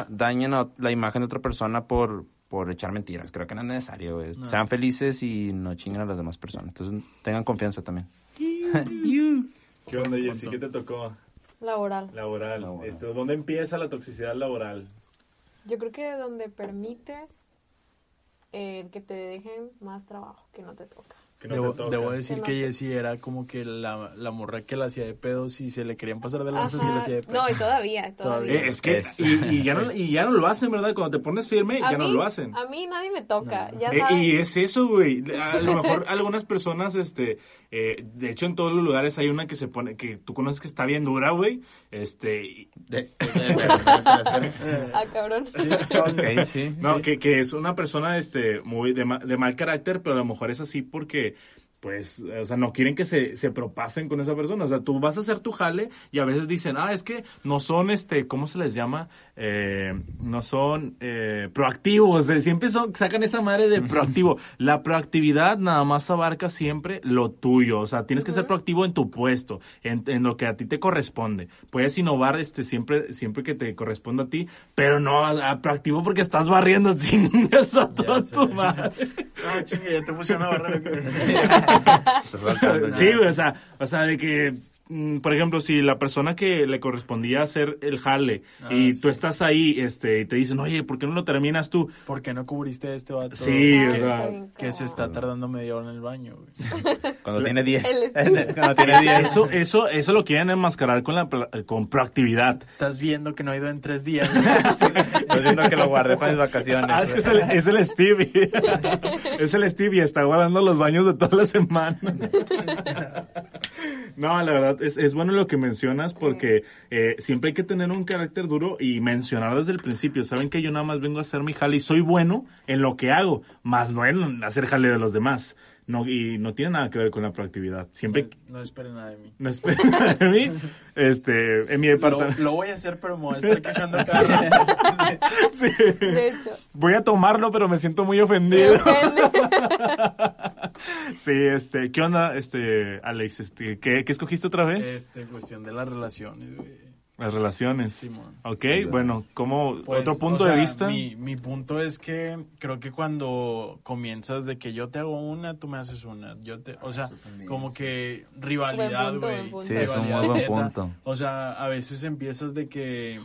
dañen a la imagen de otra persona por, por echar mentiras. Creo que no es necesario.
No.
Sean felices y no chinguen a las demás personas. Entonces, tengan confianza también.
¿Qué onda, Jessy? ¿Qué te tocó?
Laboral.
Laboral.
Laboral.
Este, ¿Dónde empieza la toxicidad laboral?
Yo creo que donde permites eh, que te dejen más trabajo que no te toca.
Que no
Debo,
te toca.
debo decir
Que no
que
te-
Jessie era como que la, la morra que la hacía de pedo. Si se le querían pasar de lanza, sí la hacía de pedo.
No, y todavía, todavía.
Eh, es que,
Es.
y, y ya no, y ya no lo hacen, ¿verdad? Cuando te pones firme,
a
ya no lo hacen.
A mí nadie me toca, ya
Eh,
sabes.
y es eso, güey. A lo mejor algunas personas, este, eh, de hecho en todos los lugares hay una que se pone, que tú conoces que está bien dura, güey. Este, y-
Ah, cabrón.
sí.
no, que, que es una persona, este, muy de, ma- de mal carácter, pero a lo mejor es así porque, pues, o sea, no quieren que se, se propasen con esa persona. O sea, tú vas a hacer tu jale y a veces dicen, ah, es que no son, este, ¿cómo se les llama? Eh, no son eh, proactivos. Eh, Siempre son, sacan esa madre de proactivo. La proactividad nada más abarca siempre lo tuyo. O sea, tienes que ser proactivo en tu puesto, en, en lo que a ti te corresponde. Puedes innovar, este, siempre, siempre que te corresponda a ti, pero no a- a proactivo porque estás barriendo chingas a toda
sé.
tu madre.
Ah, chinga, ya te puse una barra.
Estás faltando,
Sí, güey, o sea, o sea, de que por ejemplo, si la persona que le correspondía hacer el jale
Ah,
y
sí.
tú estás ahí este, y te dicen, oye, ¿por qué no lo terminas tú?
¿Por qué no cubriste a este vato?
Sí,
que,
o sea,
está bien
que se está tardando media hora en el baño, güey.
Cuando tiene 10.
El estilo.
Cuando tiene 10.
Eso, eso, eso lo quieren enmascarar con la pla- con proactividad.
Estás viendo que no ha ido en tres días.
Estoy viendo que lo guardé para mis vacaciones.
Ah, es que es el, es el Stevie. es el Stevie, está guardando los baños de toda la semana. No, la verdad, es, es bueno lo que mencionas porque eh, siempre hay que tener un carácter duro y mencionar desde el principio. Saben que yo nada más vengo a hacer mi jale y soy bueno en lo que hago, más no en hacer jale de los demás. No, y no tiene nada que ver con la proactividad. Siempre
No, no esperen nada de mí.
no esperen de mí. Este, en mi
Lo,
departamento.
lo voy a hacer, pero me voy a estar quejando cada.
Sí.
De hecho,
Voy a tomarlo, pero me siento muy ofendido. Sí, este, ¿qué onda, este, Alex? Este, ¿qué, qué escogiste otra vez?
Este, cuestión de las relaciones, güey.
Las relaciones.
Simón.
Ok, bueno, ¿cómo,
Pues,
otro punto
o
de
sea,
vista?
Mi, mi punto es que creo que cuando comienzas de que yo te hago una, tú me haces una. Yo te, o sea, como que rivalidad, güey.
Sí, es un
Rivalidad
muy buen punto.
O sea, a veces empiezas de que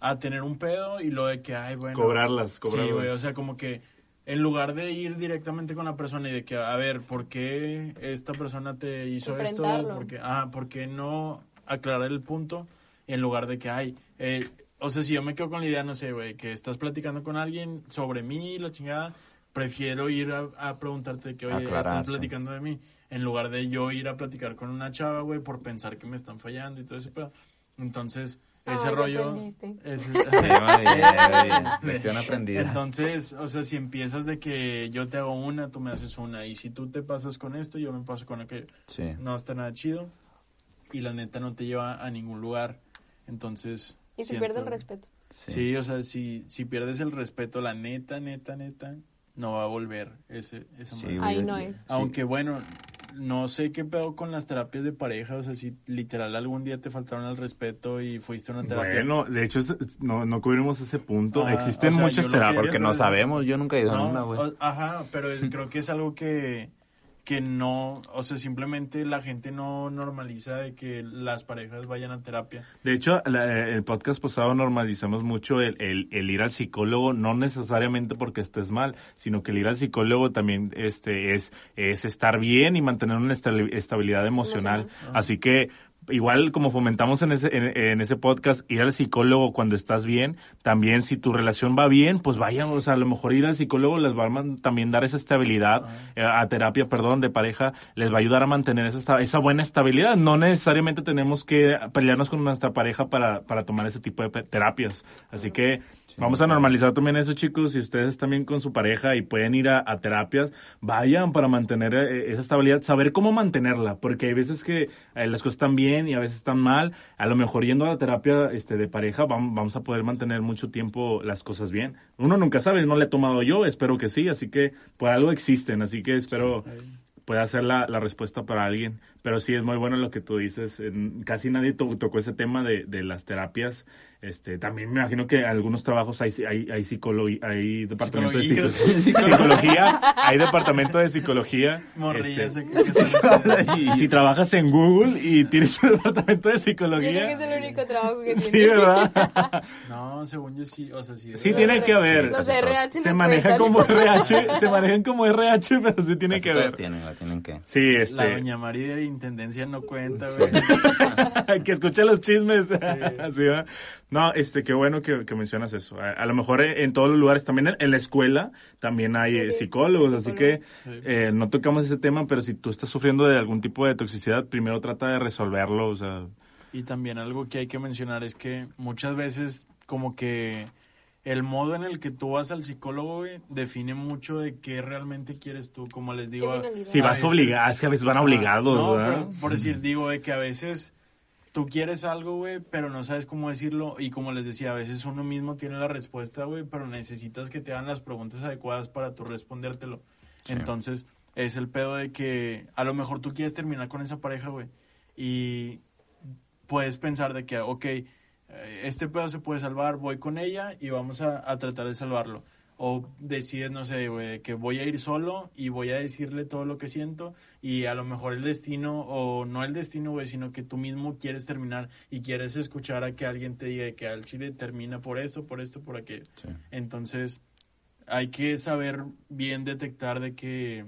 a tener un pedo y lo de que, ay, bueno.
Cobrarlas, cobrarlas.
Sí, güey, o sea, como que en lugar de ir directamente con la persona y de que, a ver, ¿por qué esta persona te hizo esto? ¿Por qué, ah, ¿por qué no aclarar el punto? En lugar de que, ay, eh, o sea, si yo me quedo con la idea, no sé, güey, que estás platicando con alguien sobre mí, la chingada, prefiero ir a, a preguntarte que, oye, estás
Aclararse.
platicando de mí, en lugar de yo ir a platicar con una chava, güey, por pensar que me están fallando y todo ese pedo. Entonces, ese
Ah, ya
rollo...
aprendiste.
ese-
Sí, bien, muy bien. Lección aprendida.
entonces, o sea, si empiezas de que yo te hago una, tú me haces una. Y si tú te pasas con esto, yo me paso con aquello.
Sí.
No está nada chido. Y la neta no te lleva a ningún lugar. Entonces.
Y se
siento-
pierde el respeto.
Sí, o sea, si, si pierdes el respeto, la neta, neta, neta, no va a volver ese, esa
Sí,
Ahí no es.
Aunque bueno, no sé qué pedo con las terapias de pareja. O sea, si literal algún día te faltaron el respeto y fuiste a una terapia.
Bueno, de hecho, no, no cubrimos ese punto.
Ajá,
Existen
o sea,
muchas terapias.
Porque no sabemos, yo nunca he ido a
No,
una, güey.
ajá, pero es- creo que es algo que, que no, o sea, simplemente la gente no normaliza de que las parejas vayan a terapia.
De hecho, la- el podcast pasado normalizamos mucho el, el, el ir al psicólogo, no necesariamente porque estés mal, sino que el ir al psicólogo también este, es, es estar bien y mantener una estabili- estabilidad emocional.
Emocional.
Así que, igual como fomentamos en ese, en, en ese podcast, ir al psicólogo cuando estás bien, también si tu relación va bien, pues vayan, o sea, a lo mejor ir al psicólogo les va a también dar esa estabilidad, eh, a terapia, perdón, de pareja, les va a ayudar a mantener esa, esa buena estabilidad. No necesariamente tenemos que pelearnos con nuestra pareja para, para tomar ese tipo de terapias. Así que vamos a normalizar también eso, chicos. Si ustedes también con su pareja y pueden ir a, a terapias, vayan para mantener eh, esa estabilidad, saber cómo mantenerla, porque hay veces que eh, las cosas están bien y a veces están mal. A lo mejor yendo a la terapia este, de pareja vam- vamos a poder mantener mucho tiempo las cosas bien. Uno nunca sabe, no le he tomado yo, espero que sí, así que por algo existen, así que espero pueda ser la, la respuesta para alguien. Pero sí, es muy bueno lo que tú dices. Casi nadie to- tocó ese tema de, de las terapias. Este, también me imagino que en algunos trabajos hay, hay, hay hay departamento de
Psicología.
psico- psicología, hay departamento de psicología.
Morrillas.
Este,
que-
si trabajas en Google y tienes un departamento de
Yo creo que
psicología.
es el único trabajo que tiene.
Sí, ¿verdad?
no, según yo sí, o sea, sí.
Sí tiene que haber.
Los RH
Se
no cuentan.
como RH, se manejan como RH, pero sí tiene
Casi
que ver.
tienen, la tienen que.
Sí,
La
este.
doña María de Intendencia no cuenta,
Sí.
güey.
que escuche los chismes. Sí. No, este, qué bueno que, que mencionas eso. A, a lo mejor en, en todos los lugares, también en, en la escuela, también hay eh,
Sí,
psicólogos, así que eh, no tocamos ese tema, pero si tú estás sufriendo de algún tipo de toxicidad, primero trata de resolverlo, o sea,
Y también algo que hay que mencionar es que muchas veces como que el modo en el que tú vas al psicólogo, güey, define mucho de qué realmente quieres tú, como les digo.
Si
a
vas obligado, es que a veces van obligados,
No,
¿verdad?
pero por decir, digo, de que a veces tú quieres algo, güey, pero no sabes cómo decirlo. Y como les decía, a veces uno mismo tiene la respuesta, güey, pero necesitas que te hagan las preguntas adecuadas para tú respondértelo.
Sí.
Entonces, es el pedo de que a lo mejor tú quieres terminar con esa pareja, güey. Y puedes pensar de que, ok, este pedo se puede salvar, voy con ella y vamos a, a tratar de salvarlo. o decides, no sé, güey, que voy a ir solo y voy a decirle todo lo que siento y a lo mejor el destino, o no el destino, güey, sino que tú mismo quieres terminar y quieres escuchar a que alguien te diga que al chile termina por esto, por esto, por aquello.
Sí.
Entonces, hay que saber bien detectar de que,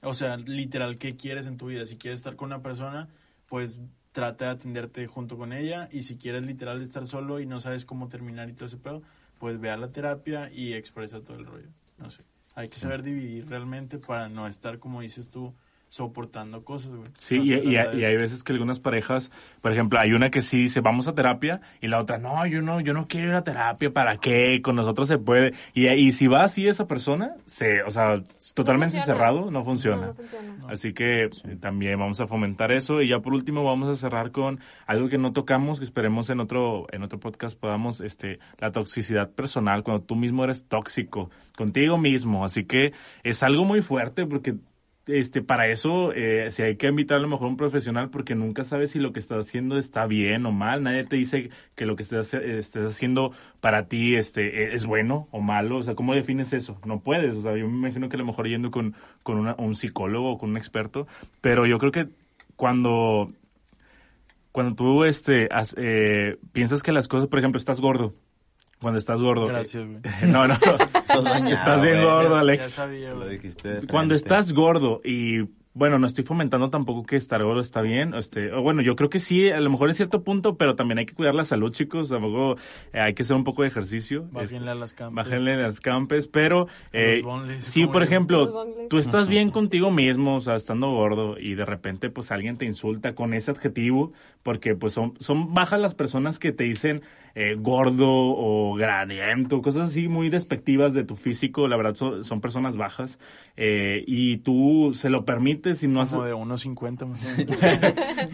o sea, literal, qué quieres en tu vida. Si quieres estar con una persona, pues trata de atenderte junto con ella. Y si quieres literal estar solo y no sabes cómo terminar y todo ese pedo, pues ve a la terapia y expresa todo el rollo. No sé. Hay que saber dividir realmente para no estar, como dices tú, soportando cosas, güey.
Sí,
No
y, y- y hay veces que algunas parejas, por ejemplo, hay una que sí dice, vamos a terapia, y la otra, no, yo no, yo no quiero ir a terapia, ¿para qué? Con nosotros se puede. Y, y si va así esa persona, se, o sea, totalmente
funciona.
cerrado, no funciona.
No, no funciona.
Así que eh, también vamos a fomentar eso y ya por último vamos a cerrar con algo que no tocamos, que esperemos en otro en otro podcast podamos este la toxicidad personal cuando tú mismo eres tóxico contigo mismo, así que es algo muy fuerte porque este para eso eh, si hay que invitar a lo mejor a un profesional porque nunca sabes si lo que estás haciendo está bien o mal, nadie te dice que lo que estés, eh, estés haciendo para ti este e- es bueno o malo, o sea, ¿cómo defines eso? No puedes, o sea, yo me imagino que a lo mejor yendo con, con una- un psicólogo o con un experto, pero yo creo que cuando, cuando tú este, eh, piensas que las cosas, por ejemplo, estás gordo, cuando estás gordo.
Gracias, güey.
No, no,
Estás dañado,
estás bien
güey.
gordo,
Ya
Alex.
sabía,
Lo
güey.
dijiste de
Cuando
frente.
estás gordo y bueno, no estoy fomentando tampoco que estar gordo está bien, este, o bueno, yo creo que sí, a lo mejor en cierto punto, pero también hay que cuidar la salud, chicos, tampoco eh, hay que hacer un poco de ejercicio.
Bájenle a las campes.
Bájenle a las campes, pero eh, sí, por ejemplo, tú estás bien contigo mismo, o sea, estando gordo y de repente pues alguien te insulta con ese adjetivo, porque pues son, son bajas las personas que te dicen eh, gordo o gradiento, cosas así muy despectivas de tu físico, la verdad son, son personas bajas eh, y tú se lo permites y no haces
Como de 1.50 más o menos.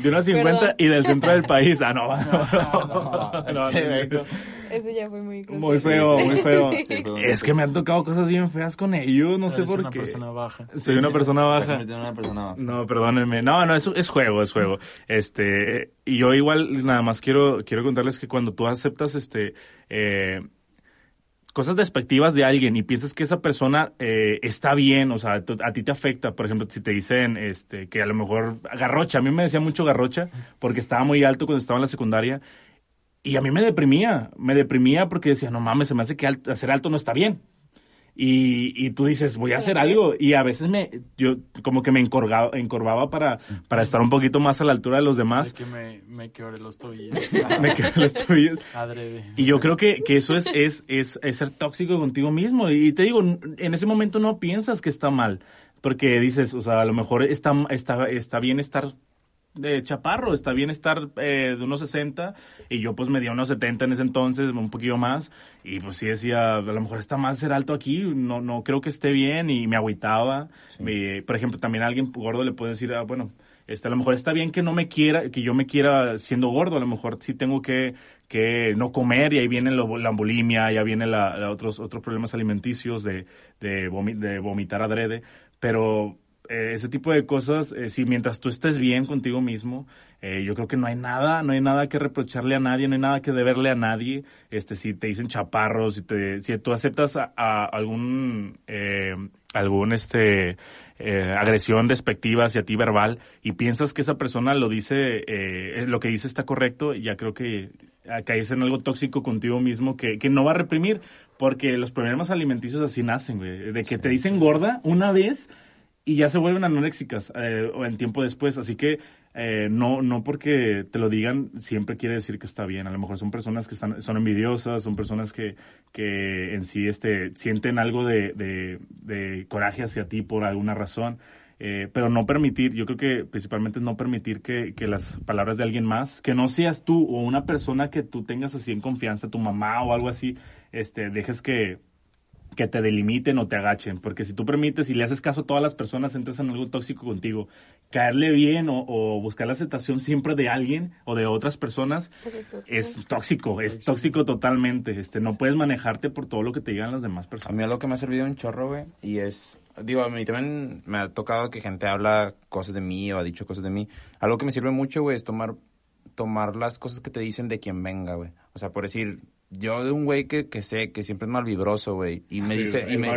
de unos 50
Perdón.
y del centro del país. Ah, no,
no,
no,
Este
no,
Eso ya fue muy
muy feo, muy feo.
Sí, fue muy
Es que me han tocado cosas bien feas con ellos, no sé por
una
qué.
persona baja.
Soy una persona baja.
una persona baja.
No, perdónenme. No, no, es, es juego, es juego. Este, y yo igual nada más quiero, quiero contarles que cuando tú aceptas este, eh, cosas despectivas de alguien y piensas que esa persona eh, está bien, o sea, a ti te afecta, por ejemplo, si te dicen este, que a lo mejor garrocha, a mí me decía mucho garrocha porque estaba muy alto cuando estaba en la secundaria y a mí me deprimía, me deprimía porque decía, no mames, se me hace que hacer alto no está bien. Y, y tú dices, voy a hacer algo. Y a veces me, yo como que me encorgaba, encorvaba para, para estar un poquito más a la altura de los
De
demás.
que me, me quebré los tobillos.
Me quedé los tobillos.
Adrede.
Y yo creo que, que eso es, es, es, es ser tóxico contigo mismo. Y te digo, en ese momento no piensas que está mal. Porque dices, o sea, a lo mejor está, está, está bien estar de chaparro, está bien estar eh, de unos 60 y yo pues medía unos 70 en ese entonces, un poquito más y pues sí decía, a lo mejor está mal ser alto aquí, no no creo que esté bien y me agüitaba. Me- por ejemplo, también a alguien gordo le puede decir, ah, bueno, este, a lo mejor está bien que no me quiera, que yo me quiera siendo gordo, a lo mejor sí tengo que, que no comer y ahí viene lo- la bulimia, ya viene la, la otros, otros problemas alimenticios de, de, vomi- de vomitar adrede, pero eh, ese tipo de cosas, eh, si mientras tú estés bien contigo mismo, eh, yo creo que no hay nada, no hay nada que reprocharle a nadie, no hay nada que deberle a nadie. Este, si te dicen chaparros, si te, si tú aceptas a, a algún, eh, algún este agresión despectiva hacia ti verbal y piensas que esa persona lo dice, eh, lo que dice está correcto, ya creo que caes en algo tóxico contigo mismo que, que no va a reprimir, porque los problemas alimenticios así nacen, güey, de que te dicen gorda una vez y ya se vuelven anoréxicas eh, en tiempo después. Así que eh, no, no porque te lo digan siempre quiere decir que está bien. A lo mejor son personas que están, son envidiosas, son personas que, que en sí este, sienten algo de, de, de coraje hacia ti por alguna razón. Eh, pero no permitir, yo creo que principalmente es no permitir que, que las palabras de alguien más, que no seas tú o una persona que tú tengas así en confianza, tu mamá o algo así, este, dejes que, que te delimiten o te agachen, porque si tú permites y le haces caso a todas las personas, entras en algo tóxico contigo. Caerle bien o, o buscar la aceptación siempre de alguien o de otras personas
es tóxico.
es tóxico, es tóxico totalmente. Este, no puedes manejarte por todo lo que te digan las demás
A
personas.
mí algo que me ha servido un chorro, güey, y es, digo, a mí también me ha tocado que gente habla cosas de mí o ha dicho cosas de mí. Algo que me sirve mucho, güey, es tomar, tomar las cosas que te dicen de quien venga, güey. O sea, por decir, yo de un güey que, que sé que siempre es malvibroso, güey, y me dice y me,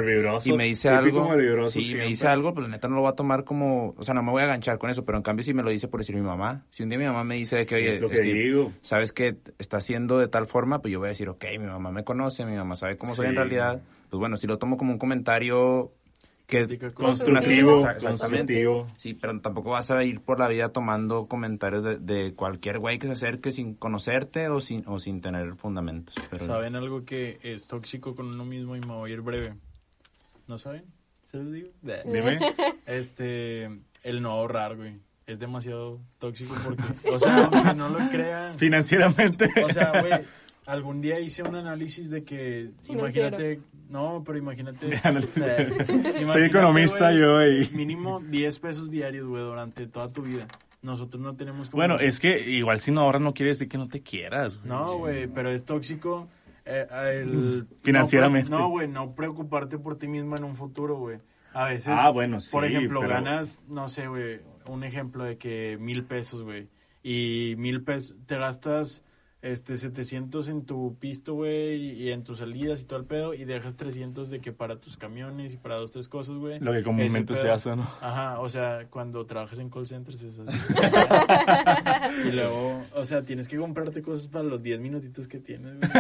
y me dice algo, sí, me
siempre.
dice algo, pues la neta no lo voy a tomar como, o sea, no me voy a aganchar con eso, pero en cambio si me lo dice por decir mi mamá, si un día mi mamá me dice de que, oye,
Es lo que
Steve,
digo.
sabes que está haciendo de tal forma, pues yo voy a decir, ok, mi mamá me conoce, mi mamá sabe cómo soy en realidad, pues bueno, si lo tomo como un comentario que
Constructivo, constructivo.
Sí, pero tampoco vas a ir por la vida tomando comentarios de, de cualquier güey que se acerque sin conocerte o sin, o sin tener fundamentos. Pero
¿Saben algo que es tóxico con uno mismo y me voy a ir breve? ¿No saben? ¿Se los digo?
Dime.
Este, el no ahorrar, güey. Es demasiado tóxico porque, o sea, aunque no lo crean.
Financieramente.
O sea, güey, algún día hice un análisis de que,
Financiero.
imagínate, no, pero imagínate. O sea, imagínate,
Soy economista yo y...
Mínimo 10 pesos diarios, güey, durante toda tu vida. Nosotros no tenemos como...
Bueno, es que igual si no ahorras no quiere decir que no te quieras.
No, güey, pero es tóxico. eh, el,
Financieramente.
No, güey, no, preocuparte por ti mismo en un futuro, güey. A veces,
Ah, bueno, sí,
por ejemplo,
pero-
ganas, no sé, güey, un ejemplo de que mil pesos, güey, y mil pesos, te gastas este 700 en tu pisto, güey, y en tus salidas y todo el pedo, y dejas 300 de que para tus camiones y para dos, tres cosas, güey.
Lo que comúnmente se hace, ¿no?
Ajá, o sea, cuando trabajas en call centers es así. y luego, o sea, tienes que comprarte cosas para los 10 minutitos que tienes. güey.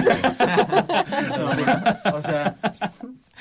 No, güey, o sea,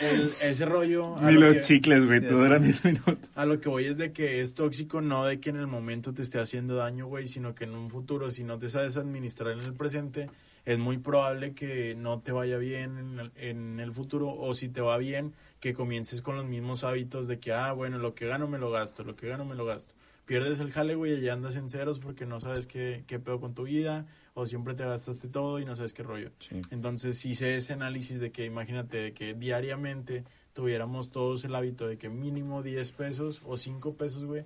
el- ese rollo...
Ni
lo
los
que-
chicles, güey, te duran 10 minutos.
A lo que voy es de que es tóxico, no de que en el momento te esté haciendo daño, güey, sino que en un futuro, si no te sabes administrar en el presente, es muy probable que no te vaya bien en el, en el futuro, o si te va bien, que comiences con los mismos hábitos de que, ah, bueno, lo que gano me lo gasto, lo que gano me lo gasto. Pierdes el jale, güey, y ya andas en ceros porque no sabes qué, qué pedo con tu vida, o siempre te gastaste todo y no sabes qué rollo.
Sí.
Entonces hice ese análisis de que imagínate de que diariamente tuviéramos todos el hábito de que mínimo 10 pesos o 5 pesos, güey.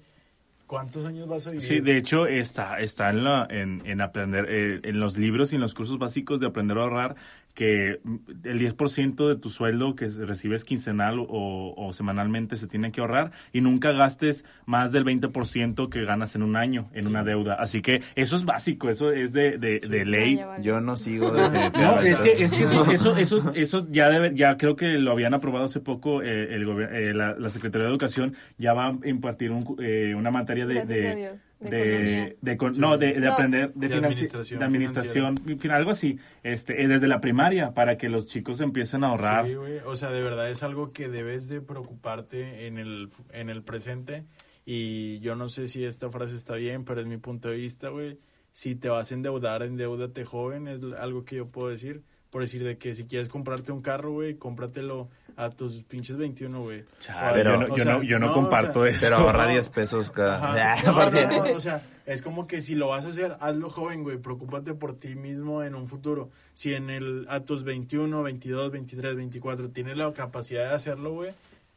¿Cuántos años vas a vivir?
Sí, de hecho está, está en, la, en, en aprender, eh, en los libros y en los cursos básicos de aprender a ahorrar, que el 10% de tu sueldo que recibes quincenal o, o semanalmente se tiene que ahorrar y nunca gastes más del 20% que ganas en un año en una deuda. Así que eso es básico, eso es de, de, de ley.
Yo no sigo
No,
definitivamente.
es que, es que eso, eso, eso, eso ya debe, ya creo que lo habían aprobado hace poco eh, el eh, la, la Secretaría de Educación ya va a impartir un cu- eh, una materia de, de,
de
de, no, de, de
No.
aprender de,
De administración
de administración, en fin, algo así, este, eh, desde la primaria para que los chicos empiecen a ahorrar.
Sí, güey. O sea, de verdad es algo que debes de preocuparte en el, en el presente. Y yo no sé si esta frase está bien, pero es mi punto de vista, güey. Si te vas a endeudar, endeudate joven, es algo que yo puedo decir. Por decir de que si quieres comprarte un carro, güey, cómpratelo a tus pinches 21, güey.
Chale,
O-
yo no,
o
yo
sea,
no, yo no
o
comparto
sea,
eso.
Pero ahorra
No.
10 pesos cada...
Ajá.
Ya,
No,
porque-
no, no, o sea, es como que si lo vas a hacer, hazlo joven, güey. Preocúpate por ti mismo en un futuro. Si en el a tus 21, 22, 23, 24 tienes la capacidad de hacerlo, güey,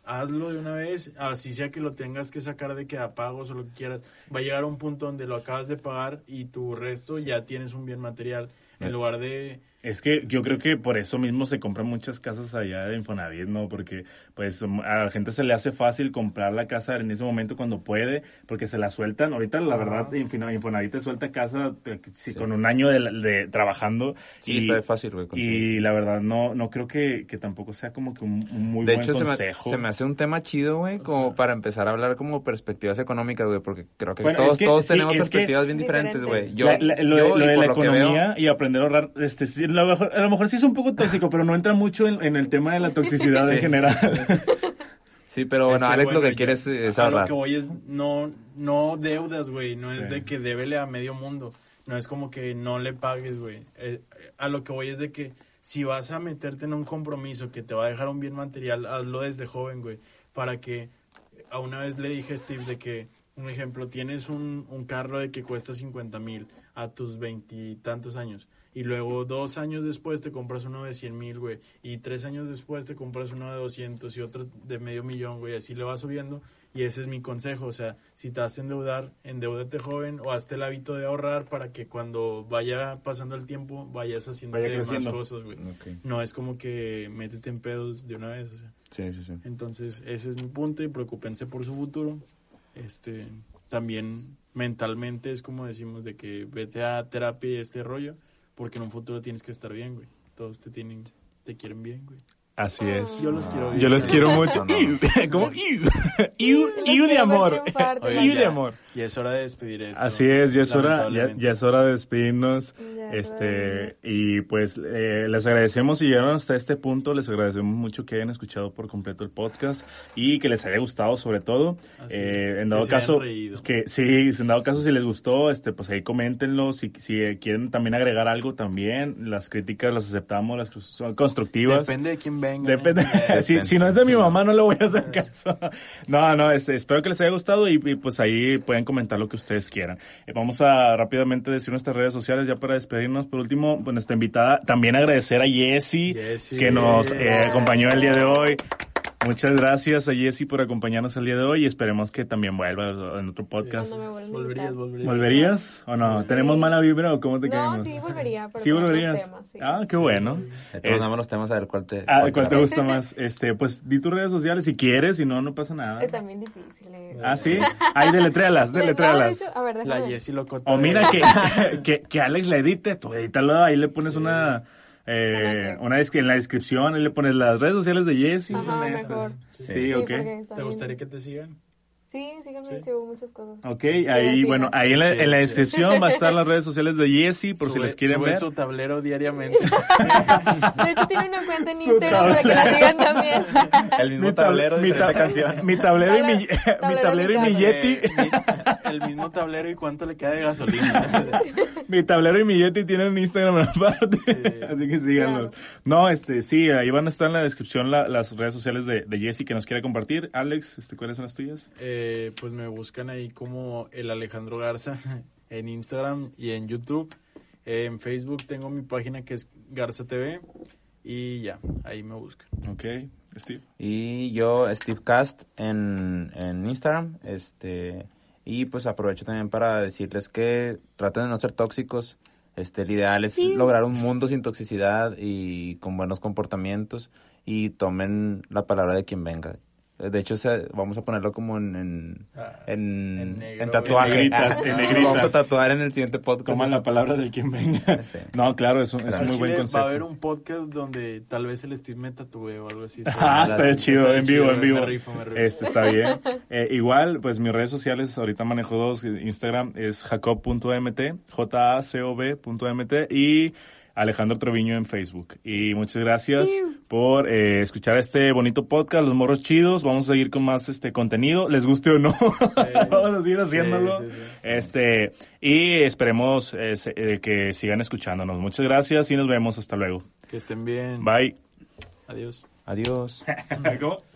hazlo de una vez, así sea que lo tengas que sacar de que a pagos o lo que quieras. Va a llegar a un punto donde lo acabas de pagar y tu resto ya tienes un bien material. En lugar de...
Es que yo creo que por eso mismo se compran muchas casas allá de Infonavit, ¿no? Porque pues a la gente se le hace fácil comprar la casa en ese momento cuando puede, porque se la sueltan. Ahorita la verdad Infonavit te suelta casa eh, sí, con un año de, de trabajando.
Sí, está fácil.
Y la verdad no no creo que, que tampoco sea como que un, un muy
de
buen
hecho, se me,
consejo.
se me hace un tema chido, güey, como
sea-
para empezar a hablar como perspectivas económicas, güey, porque creo que
Bueno,
todos,
es que
todos
sí,
tenemos perspectivas bien diferentes, güey. Yo,
La- la- lo,
yo,
de- lo
y
de
por
la
lo que veo-
economía y aprender a ahorrar, este, sí, lo mejor- a lo mejor sí es un poco tóxico, pero no entra mucho en, en el tema de la toxicidad en
Sí,
general.
Sí, pero
Es
bueno,
que,
Alex
bueno,
lo que quiere es, es
a lo que voy es no, no deudas, güey. No es
Sí.
de que débele a medio mundo. No es como que no le pagues, güey. Eh, a lo que voy es de que si vas a meterte en un compromiso que te va a dejar un bien material, hazlo desde joven, güey. Para que, a una vez le dije a Steve de que, un ejemplo, tienes un, un carro de que cuesta 50 mil a tus veintitantos años. Y luego dos años después te compras uno de 100 mil, güey. Y tres años después te compras uno de 200 y otro de medio millón, güey. Así le va subiendo. Y ese es mi consejo. O sea, si te vas a endeudar, endeudate joven o hazte el hábito de ahorrar para que cuando vaya pasando el tiempo vayas haciendo
Vaya
más
creciendo.
cosas, güey.
Ok.
No es como que métete en pedos de una vez, o sea.
Sí, sí, sí.
Entonces, ese es mi punto y preocúpense por su futuro. Este, también mentalmente es como decimos de que vete a terapia y este rollo, porque en un futuro tienes que estar bien, güey. todos te tienen, te quieren bien, güey.
Así es.
Yo los quiero.
Yo los quiero mucho.
No, no.
Iu, Como iu, de amor. Iu de amor.
Y es hora de despedir esto.
Así es, ya es hora, ya, ya es hora de despedirnos.
Ya
Este, y pues eh, les agradecemos si llegaron hasta este punto, les agradecemos mucho que hayan escuchado por completo el podcast y que les haya gustado sobre todo. Eh, en
que
dado
se hayan
caso,
reído.
que sí, en dado caso si les gustó, este, pues ahí coméntenlo, si, si quieren también agregar algo también, las críticas las aceptamos, las que son constructivas.
Depende de quién venga.
Depende. si, si no es de mi mamá, no le voy a hacer caso. No, no, este, espero que les haya gustado y, y, pues ahí pueden comentar lo que ustedes quieran. Eh, vamos a rápidamente decir nuestras redes sociales ya para despedirnos. Por último, bueno, nuestra invitada, también agradecer a Jessie. que nos eh, acompañó el día de hoy. Muchas gracias a Jessie por acompañarnos el día de hoy y esperemos que también vuelva en otro podcast.
Volverías, volverías.
¿Volverías o no? ¿Tenemos mala vibra o cómo te
No,
caemos?
sí, volvería. Pero
¿Sí volverías?
temas, sí.
Ah, qué bueno.
Te mandamos los temas a ver cuál te...
Ah,
cuál
¿cuál te gusta más? Este, pues di tus redes sociales si quieres, si no, no pasa nada.
Está bien difícil. eh.
Ah, sí. Ahí deletréalas,
No,
deletréalas.
de hecho, A ver,
La. Jessie Locota.
O mira que, que, que Alex la edite, tú edítalo, ahí le pones una, eh,
Una
una descri- en la descripción, le pones las redes sociales de.
Ajá, mejor.
Sí,
Sí,
ok.
¿Te
bien.
gustaría que te sigan?
Sí, síganme,
Sí.
sigo muchas cosas.
Ok, ahí,
Sí,
bueno, ahí en la,
Sí,
en la
sí.
descripción va a estar las redes sociales de Jessie, por si
Sube-
les quieren
sube
ver.
su tablero diariamente.
De hecho, tiene una cuenta en
Su
Instagram para que la sigan también.
El mismo
Mi tab-
tablero de
mi
canción.
Mi tablero y mi,
Tablero-
mi
tablero
y mi. Yeti.
Eh, mi- el mismo tablero y cuánto le queda de gasolina.
Mi tablero y mi Yeti tienen Instagram aparte, así que síganlos. No, este, sí, ahí van a estar en la descripción la- las redes sociales de, de Jessy que nos quiere compartir. Alex, este, ¿cuáles son las tuyas?
Eh, pues me buscan ahí como el Alejandro Garza en Instagram y en YouTube. Eh, en Facebook tengo mi página que es Garza TV y ya, ahí me buscan.
Ok, Steve.
Y yo, Steve Cast, en, en Instagram. Este, y pues aprovecho también para decirles que traten de no ser tóxicos. Este, el ideal es
Sí.
lograr un mundo sin toxicidad y con buenos comportamientos. Y tomen la palabra de quien venga. De hecho, se- vamos a ponerlo como en, en,
Ah,
en,
en negro,
en tatuaje.
en negritas,
Ah,
en
lo
negritas.
Vamos a tatuar en el siguiente podcast.
Toman la palabra de quien venga.
Sí.
No, claro, es un, es un muy buen consejo.
Va a haber un podcast donde tal vez el Steve me tatúe o algo así.
Ah, está chido,
Está
en vivo,
chido,
en vivo.
Me rifo, me rifo.
Este está bien. Eh, igual, pues mis redes sociales, ahorita manejo dos. Instagram es jacob.mt, J-A-C-O-B.mt y Alejandro Treviño en Facebook. Y muchas gracias por eh, escuchar este bonito podcast, Los Morros Chidos. Vamos a seguir con más este contenido, les guste o no. Vamos a seguir haciéndolo.
sí, sí.
Este, y esperemos eh, se- eh, que sigan escuchándonos. Muchas gracias y nos vemos. Hasta luego.
Que estén bien.
Bye.
Adiós.
Adiós.
¿Cómo?